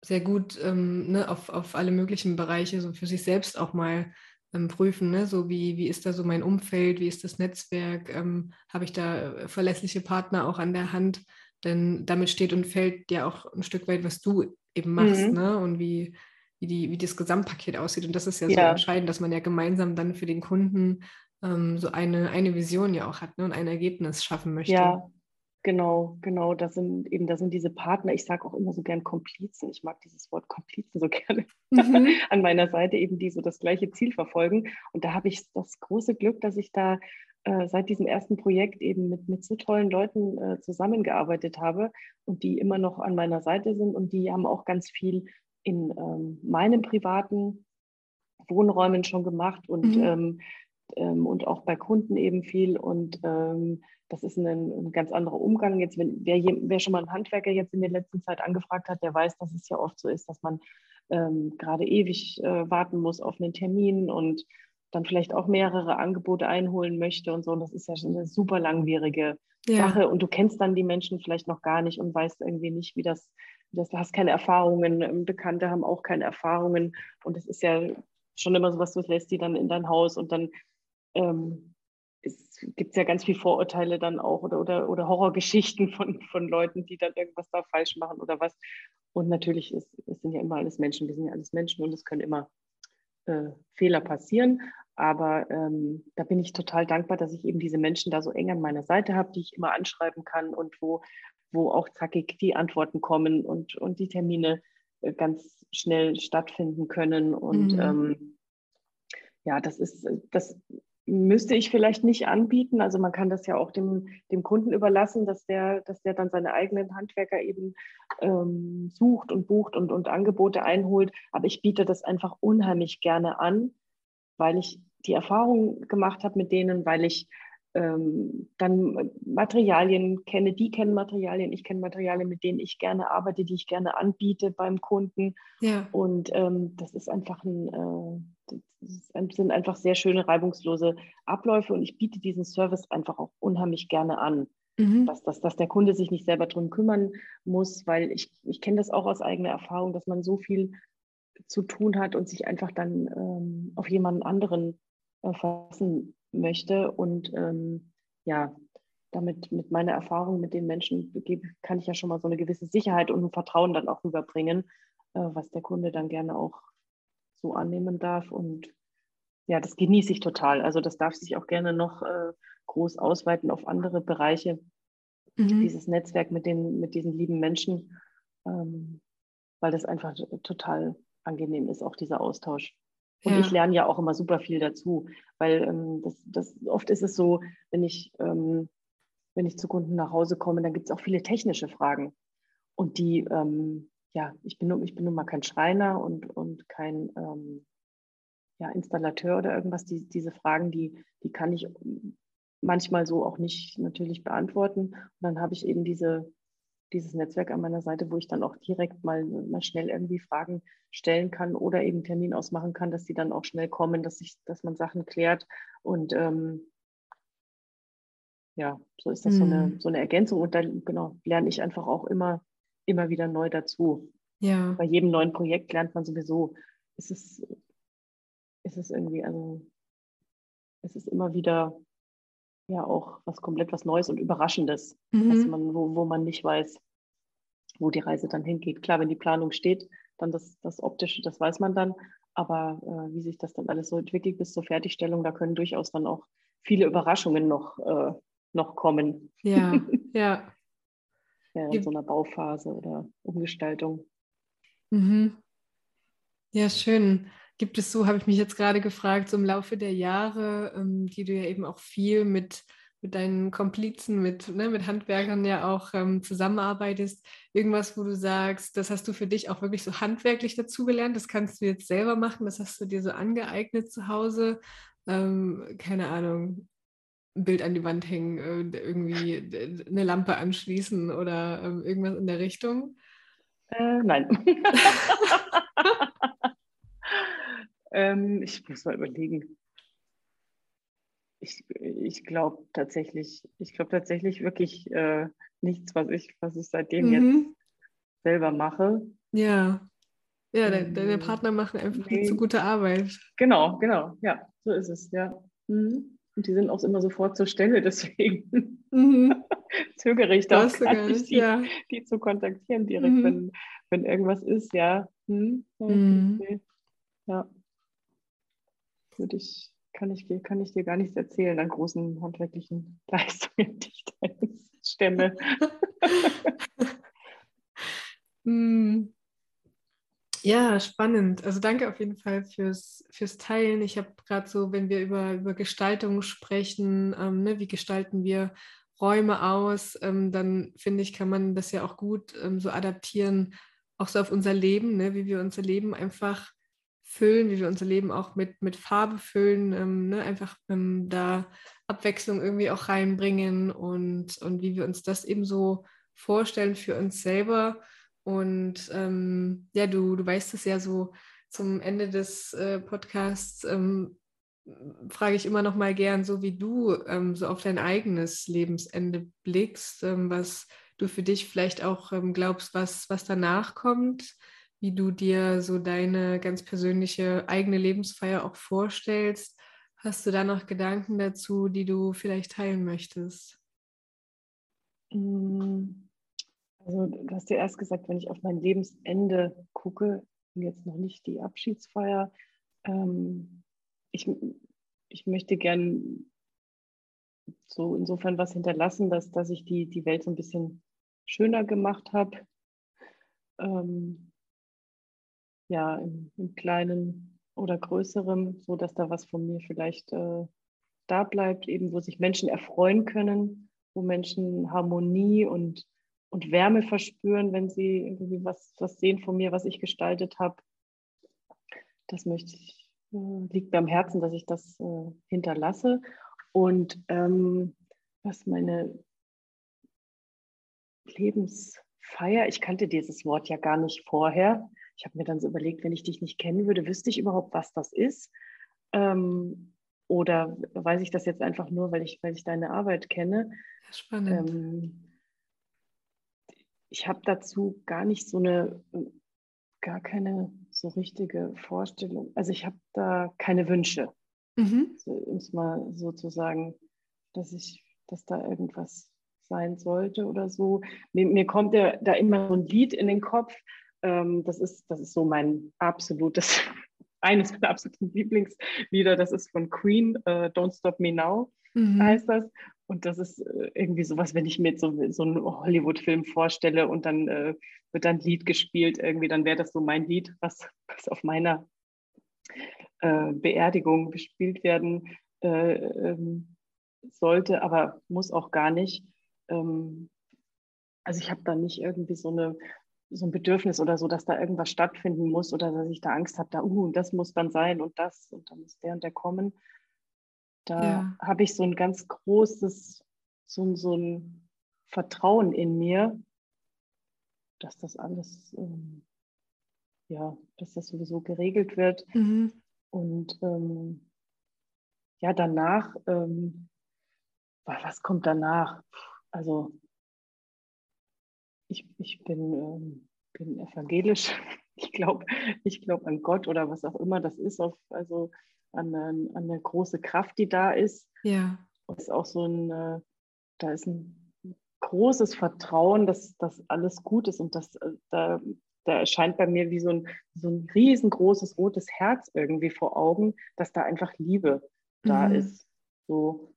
sehr gut ähm, ne, auf, auf alle möglichen Bereiche so für sich selbst auch mal ähm, prüfen. Ne? So wie, wie ist da so mein Umfeld, wie ist das Netzwerk, ähm, habe ich da verlässliche Partner auch an der Hand? Denn damit steht und fällt ja auch ein Stück weit, was du eben machst mhm. ne? und wie, wie, die, wie das Gesamtpaket aussieht. Und das ist ja, ja. so entscheidend, dass man ja gemeinsam dann für den Kunden ähm, so eine, eine Vision ja auch hat ne? und ein Ergebnis schaffen möchte. Ja, Genau, genau, das sind eben, das sind diese Partner. Ich sage auch immer so gern Komplizen. Ich mag dieses Wort Komplizen so gerne mhm. an meiner Seite, eben die so das gleiche Ziel verfolgen. Und da habe ich das große Glück, dass ich da äh, seit diesem ersten Projekt eben mit, mit so tollen Leuten äh, zusammengearbeitet habe und die immer noch an meiner Seite sind und die haben auch ganz viel in ähm, meinen privaten Wohnräumen schon gemacht und mhm. ähm, ähm, und auch bei Kunden eben viel. Und ähm, das ist ein, ein, ganz anderer Umgang. Jetzt, wenn wer, wer, schon mal einen Handwerker jetzt in der letzten Zeit angefragt hat, der weiß, dass es ja oft so ist, dass man ähm, gerade ewig äh, warten muss auf einen Termin und dann vielleicht auch mehrere Angebote einholen möchte und so. Und das ist ja schon eine super langwierige ja. Sache. Und du kennst dann die Menschen vielleicht noch gar nicht und weißt irgendwie nicht, wie das, das du hast keine Erfahrungen. Bekannte haben auch keine Erfahrungen. Und es ist ja schon immer so was, du lässt die dann in dein Haus und dann ähm, es gibt ja ganz viele Vorurteile dann auch oder, oder, oder Horrorgeschichten von, von Leuten, die dann irgendwas da falsch machen oder was. Und natürlich, ist, es sind ja immer alles Menschen, wir sind ja alles Menschen und es können immer äh, Fehler passieren. Aber ähm, da bin ich total dankbar, dass ich eben diese Menschen da so eng an meiner Seite habe, die ich immer anschreiben kann und wo, wo auch zackig die Antworten kommen und, und die Termine äh, ganz schnell stattfinden können. Und mhm. ähm, ja, das ist, das müsste ich vielleicht nicht anbieten. Also man kann das ja auch dem, dem Kunden überlassen, dass der, dass der dann seine eigenen Handwerker eben ähm, sucht und bucht und, und Angebote einholt. Aber ich biete das einfach unheimlich gerne an, weil ich die Erfahrung gemacht habe mit denen, weil ich ähm, dann Materialien kenne, die kennen Materialien, ich kenne Materialien, mit denen ich gerne arbeite, die ich gerne anbiete beim Kunden. Ja. Und ähm, das ist einfach ein, äh, das sind einfach sehr schöne, reibungslose Abläufe und ich biete diesen Service einfach auch unheimlich gerne an. Mhm. Dass, dass, dass der Kunde sich nicht selber darum kümmern muss, weil ich, ich kenne das auch aus eigener Erfahrung, dass man so viel zu tun hat und sich einfach dann ähm, auf jemanden anderen äh, verlassen möchte. Und ähm, ja, damit mit meiner Erfahrung mit den Menschen kann ich ja schon mal so eine gewisse Sicherheit und ein Vertrauen dann auch rüberbringen, äh, was der Kunde dann gerne auch so annehmen darf. Und ja, das genieße ich total. Also das darf sich auch gerne noch äh, groß ausweiten auf andere Bereiche. Mhm. Dieses Netzwerk mit, den, mit diesen lieben Menschen, ähm, weil das einfach total angenehm ist, auch dieser Austausch. Und ja. ich lerne ja auch immer super viel dazu, weil ähm, das, das, oft ist es so, wenn ich, ähm, wenn ich zu Kunden nach Hause komme, dann gibt es auch viele technische Fragen. Und die, ähm, ja, ich bin, ich bin nun mal kein Schreiner und, und kein ähm, ja, Installateur oder irgendwas. Die, diese Fragen, die, die kann ich manchmal so auch nicht natürlich beantworten. Und dann habe ich eben diese, dieses Netzwerk an meiner Seite, wo ich dann auch direkt mal, mal schnell irgendwie Fragen stellen kann oder eben Termin ausmachen kann, dass die dann auch schnell kommen, dass, ich, dass man Sachen klärt. Und ähm, ja, so ist das mhm. so, eine, mhm. so eine Ergänzung. Und dann genau, lerne ich einfach auch immer, immer wieder neu dazu. Ja. Bei jedem neuen Projekt lernt man sowieso, ist es, ist es irgendwie, also es ist immer wieder ja auch was komplett was Neues und Überraschendes, mhm. man, wo, wo man nicht weiß, wo die Reise dann hingeht. Klar, wenn die Planung steht, dann das, das Optische, das weiß man dann. Aber äh, wie sich das dann alles so entwickelt bis zur Fertigstellung, da können durchaus dann auch viele Überraschungen noch, äh, noch kommen. Ja, ja. Während ja. so einer Bauphase oder Umgestaltung. Mhm. Ja, schön. Gibt es so, habe ich mich jetzt gerade gefragt, so im Laufe der Jahre, ähm, die du ja eben auch viel mit, mit deinen Komplizen, mit, ne, mit Handwerkern ja auch ähm, zusammenarbeitest, irgendwas, wo du sagst, das hast du für dich auch wirklich so handwerklich dazugelernt, das kannst du jetzt selber machen, das hast du dir so angeeignet zu Hause, ähm, keine Ahnung, ein Bild an die Wand hängen, äh, irgendwie eine Lampe anschließen oder ähm, irgendwas in der Richtung? Äh, nein. ähm, ich muss mal überlegen. Ich, ich glaube tatsächlich, ich glaube tatsächlich wirklich äh, nichts, was ich, was ich seitdem mhm. jetzt selber mache. Ja. Ja, de deine ähm, Partner machen einfach nee. zu gute Arbeit. Genau, genau. Ja, so ist es, ja. Mhm. Und die sind auch immer sofort zur Stelle, deswegen mhm. zögere ich da auch gar nicht, die, ja. die, zu kontaktieren direkt, mhm. wenn, wenn irgendwas ist, ja. Mhm. Okay. Ja. Würde ich, kann ich, kann ich dir gar nichts erzählen an großen handwerklichen Leistungen, die ich da stemme. Mhm. Ja, spannend. Also danke auf jeden Fall fürs, fürs Teilen. Ich habe gerade so, wenn wir über, über Gestaltung sprechen, ähm, ne, wie gestalten wir Räume aus, ähm, dann finde ich, kann man das ja auch gut ähm, so adaptieren, auch so auf unser Leben, ne, wie wir unser Leben einfach füllen, wie wir unser Leben auch mit, mit Farbe füllen, ähm, ne, einfach ähm, da Abwechslung irgendwie auch reinbringen und, und wie wir uns das eben so vorstellen für uns selber. Und ähm, ja, du, du weißt es ja so zum Ende des äh, Podcasts, ähm, frage ich immer noch mal gern, so wie du ähm, so auf dein eigenes Lebensende blickst, ähm, was du für dich vielleicht auch glaubst, was, was danach kommt, wie du dir so deine ganz persönliche eigene Lebensfeier auch vorstellst. Hast du da noch Gedanken dazu, die du vielleicht teilen möchtest? Mm. Also du hast ja erst gesagt, wenn ich auf mein Lebensende gucke, jetzt noch nicht die Abschiedsfeier, ähm, ich, ich möchte gern so insofern was hinterlassen, dass, dass ich die, die Welt so ein bisschen schöner gemacht habe. Ähm, ja, im, im, kleinen oder größeren, so dass da was von mir vielleicht äh, da bleibt, eben wo sich Menschen erfreuen können, wo Menschen Harmonie und und Wärme verspüren, wenn sie irgendwie was, was sehen von mir, was ich gestaltet habe. Das möchte ich, äh, liegt mir am Herzen, dass ich das äh, hinterlasse. Und ähm, was meine Lebensfeier, ich kannte dieses Wort ja gar nicht vorher. Ich habe mir dann so überlegt, wenn ich dich nicht kennen würde, wüsste ich überhaupt, was das ist. Ähm, oder weiß ich das jetzt einfach nur, weil ich, weil ich deine Arbeit kenne? Spannend. Ähm, ich habe dazu gar nicht so eine, gar keine so richtige Vorstellung. Also ich habe da keine Wünsche, mhm. so, um es mal so zu sagen, dass ich, dass da irgendwas sein sollte oder so. Mir, mir kommt ja da immer so ein Lied in den Kopf. Ähm, das, ist, das ist so mein absolutes, eines meiner absoluten Lieblingslieder. Das ist von Queen, äh, Don't Stop Me Now mhm. heißt das. Und das ist äh, irgendwie sowas, wenn ich mir so, so einen Hollywood-Film vorstelle und dann äh, wird dann ein Lied gespielt, irgendwie, dann wäre das so mein Lied, was, was auf meiner äh, Beerdigung gespielt werden äh, ähm, sollte, aber muss auch gar nicht. Ähm, also ich habe da nicht irgendwie so eine so ein Bedürfnis oder so, dass da irgendwas stattfinden muss oder dass ich da Angst habe, da, uh, das muss dann sein und das und dann muss der und der kommen, da ja. habe ich so ein ganz großes, so, so ein Vertrauen in mir, dass das alles, ähm, ja, dass das sowieso geregelt wird. Mhm. Und ähm, ja, danach, ähm, was kommt danach? Also ich, ich bin, ähm, bin evangelisch. Ich glaube ich glaub an Gott oder was auch immer das ist. Auf, also an eine, an eine große Kraft, die da ist. Ja. Und ist auch so ein, äh, da ist ein großes Vertrauen, dass das alles gut ist und das, äh, da, da erscheint bei mir wie so ein, so ein riesengroßes rotes Herz irgendwie vor Augen, dass da einfach Liebe da mhm. ist. So.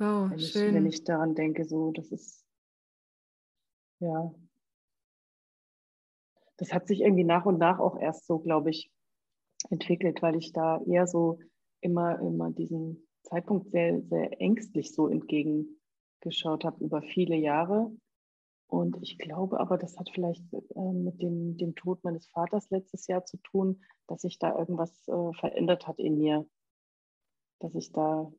Oh, wenn, schön. Ich, wenn ich daran denke, so, das ist, ja. Das hat sich irgendwie nach und nach auch erst so, glaube ich, entwickelt, weil ich da eher so immer, immer diesen Zeitpunkt sehr, sehr ängstlich so entgegengeschaut habe über viele Jahre. Und ich glaube aber, das hat vielleicht äh, mit dem, dem Tod meines Vaters letztes Jahr zu tun, dass sich da irgendwas äh, verändert hat in mir. Dass ich da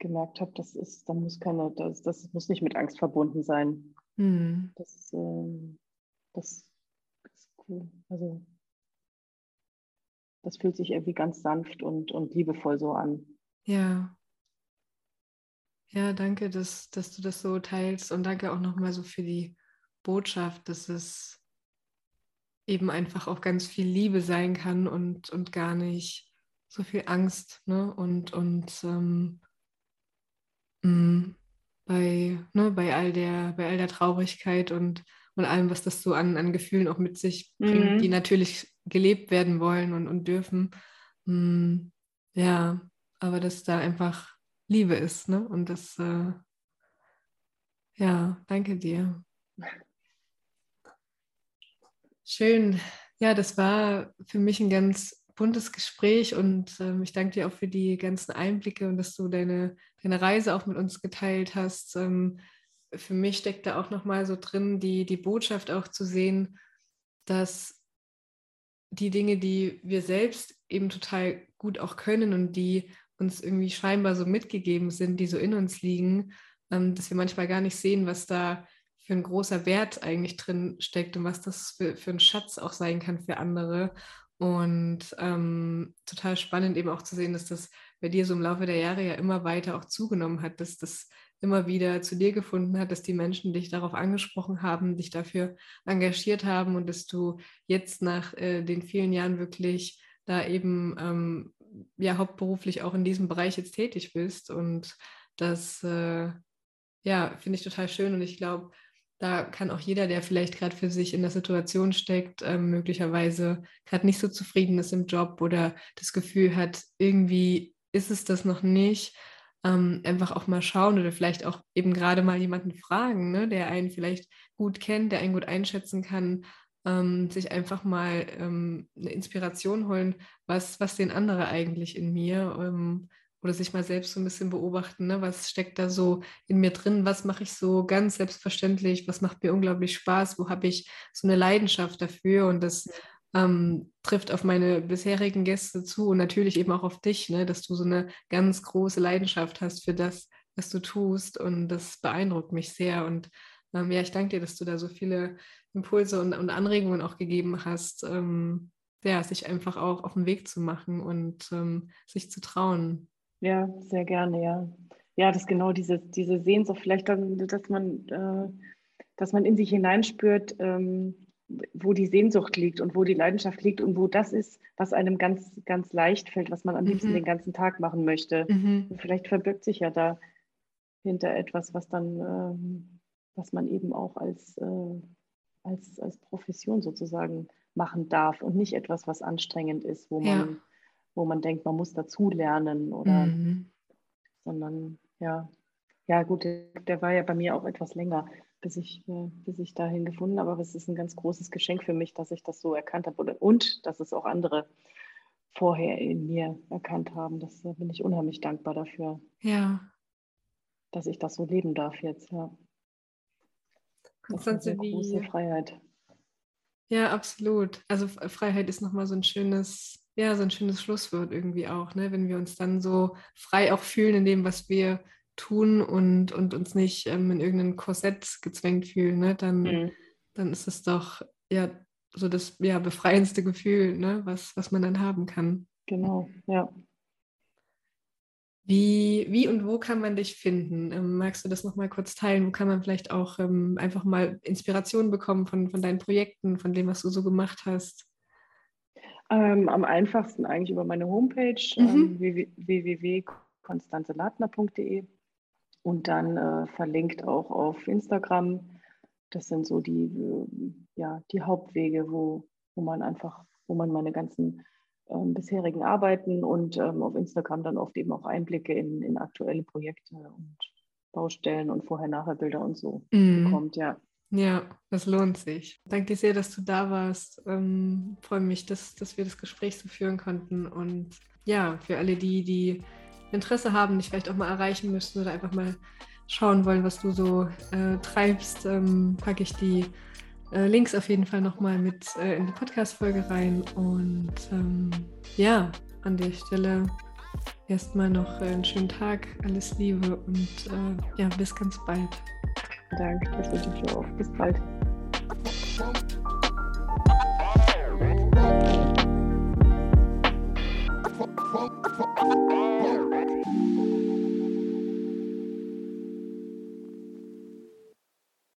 gemerkt habe, das ist, da muss keine, das, das muss nicht mit Angst verbunden sein. Hm. Das, ähm, das ist cool. Also das fühlt sich irgendwie ganz sanft und, und liebevoll so an. Ja. Ja, danke, dass, dass du das so teilst und danke auch nochmal so für die Botschaft, dass es eben einfach auch ganz viel Liebe sein kann und, und gar nicht so viel Angst ne? und, und ähm, mm, bei, ne, bei, all der, bei all der Traurigkeit und, und allem, was das so an, an Gefühlen auch mit sich bringt, mhm. die natürlich gelebt werden wollen und, und dürfen. Hm, ja, aber dass da einfach Liebe ist, ne? Und das, äh, ja, danke dir. Schön. Ja, das war für mich ein ganz buntes Gespräch und ähm, ich danke dir auch für die ganzen Einblicke und dass du deine, deine Reise auch mit uns geteilt hast. Ähm, für mich steckt da auch nochmal so drin, die, die Botschaft auch zu sehen, dass die Dinge, die wir selbst eben total gut auch können und die uns irgendwie scheinbar so mitgegeben sind, die so in uns liegen, ähm, dass wir manchmal gar nicht sehen, was da für ein großer Wert eigentlich drin steckt und was das für, für ein Schatz auch sein kann für andere. Und ähm, total spannend eben auch zu sehen, dass das bei dir so im Laufe der Jahre ja immer weiter auch zugenommen hat, dass das immer wieder zu dir gefunden hat, dass die Menschen dich darauf angesprochen haben, dich dafür engagiert haben und dass du jetzt nach äh, den vielen Jahren wirklich da eben ähm, ja hauptberuflich auch in diesem Bereich jetzt tätig bist. Und das äh, ja, finde ich total schön und ich glaube, da kann auch jeder, der vielleicht gerade für sich in der Situation steckt, äh, möglicherweise gerade nicht so zufrieden ist im Job oder das Gefühl hat, irgendwie ist es das noch nicht, ähm, einfach auch mal schauen oder vielleicht auch eben gerade mal jemanden fragen, ne, der einen vielleicht gut kennt, der einen gut einschätzen kann, ähm, sich einfach mal ähm, eine Inspiration holen, was, was sehen andere eigentlich in mir ähm, oder sich mal selbst so ein bisschen beobachten, ne, was steckt da so in mir drin, was mache ich so ganz selbstverständlich, was macht mir unglaublich Spaß, wo habe ich so eine Leidenschaft dafür? Und das ähm, trifft auf meine bisherigen Gäste zu und natürlich eben auch auf dich, ne, dass du so eine ganz große Leidenschaft hast für das, was du tust. Und das beeindruckt mich sehr. Und ähm, ja, ich danke dir, dass du da so viele Impulse und, und Anregungen auch gegeben hast, ähm, ja, sich einfach auch auf den Weg zu machen und ähm, sich zu trauen. Ja, sehr gerne, ja. Ja, das ist genau diese, diese Sehnsucht, vielleicht, dann, dass man, äh, dass man in sich hineinspürt, ähm, wo die Sehnsucht liegt und wo die Leidenschaft liegt und wo das ist, was einem ganz, ganz leicht fällt, was man am liebsten mhm. den ganzen Tag machen möchte. Mhm. vielleicht verbirgt sich ja da hinter etwas, was dann, ähm, was man eben auch als, äh, als, als Profession sozusagen machen darf und nicht etwas, was anstrengend ist, wo man, ja. Wo man denkt, man muss dazu lernen oder mhm. sondern ja, ja gut, der war ja bei mir auch etwas länger bis ich, äh, bis ich dahin gefunden habe. Aber es ist ein ganz großes Geschenk für mich, dass ich das so erkannt habe und dass es auch andere vorher in mir erkannt haben. Das da bin ich unheimlich dankbar dafür. Ja. Dass ich das so leben darf jetzt, ja. Das ist eine große Freiheit. Ja, absolut. Also Freiheit ist nochmal so ein schönes, ja, so ein schönes Schlusswort irgendwie auch, ne? Wenn wir uns dann so frei auch fühlen in dem, was wir tun und, und uns nicht ähm, in irgendein Korsett gezwängt fühlen, ne, dann, mhm. dann ist es doch ja so das ja, befreiendste Gefühl, ne, was, was man dann haben kann. Genau, ja. Wie, wie und wo kann man dich finden? Ähm, magst du das nochmal kurz teilen? Wo kann man vielleicht auch ähm, einfach mal Inspiration bekommen von, von deinen Projekten, von dem, was du so gemacht hast? Ähm, am einfachsten eigentlich über meine Homepage mhm. ähm, www.konstanzeladner.de und dann äh, verlinkt auch auf Instagram. Das sind so die, äh, ja, die Hauptwege, wo, wo man einfach, wo man meine ganzen äh, bisherigen Arbeiten und ähm, auf Instagram dann oft eben auch Einblicke in, in aktuelle Projekte und Baustellen und Vorher-Nachher-Bilder und so mhm. bekommt, ja. Ja, das lohnt sich. Danke sehr, dass du da warst. Ähm, freue mich, dass, dass wir das Gespräch so führen konnten. Und ja, für alle die, die Interesse haben, dich vielleicht auch mal erreichen müssen oder einfach mal schauen wollen, was du so äh, treibst, ähm, packe ich die äh, Links auf jeden Fall nochmal mit äh, in die Podcast-Folge rein. Und ähm, ja, an der Stelle Erstmal noch äh, einen schönen Tag, alles Liebe und äh, ja, bis ganz bald. Danke, das wünsche ich dir auch. Bis bald.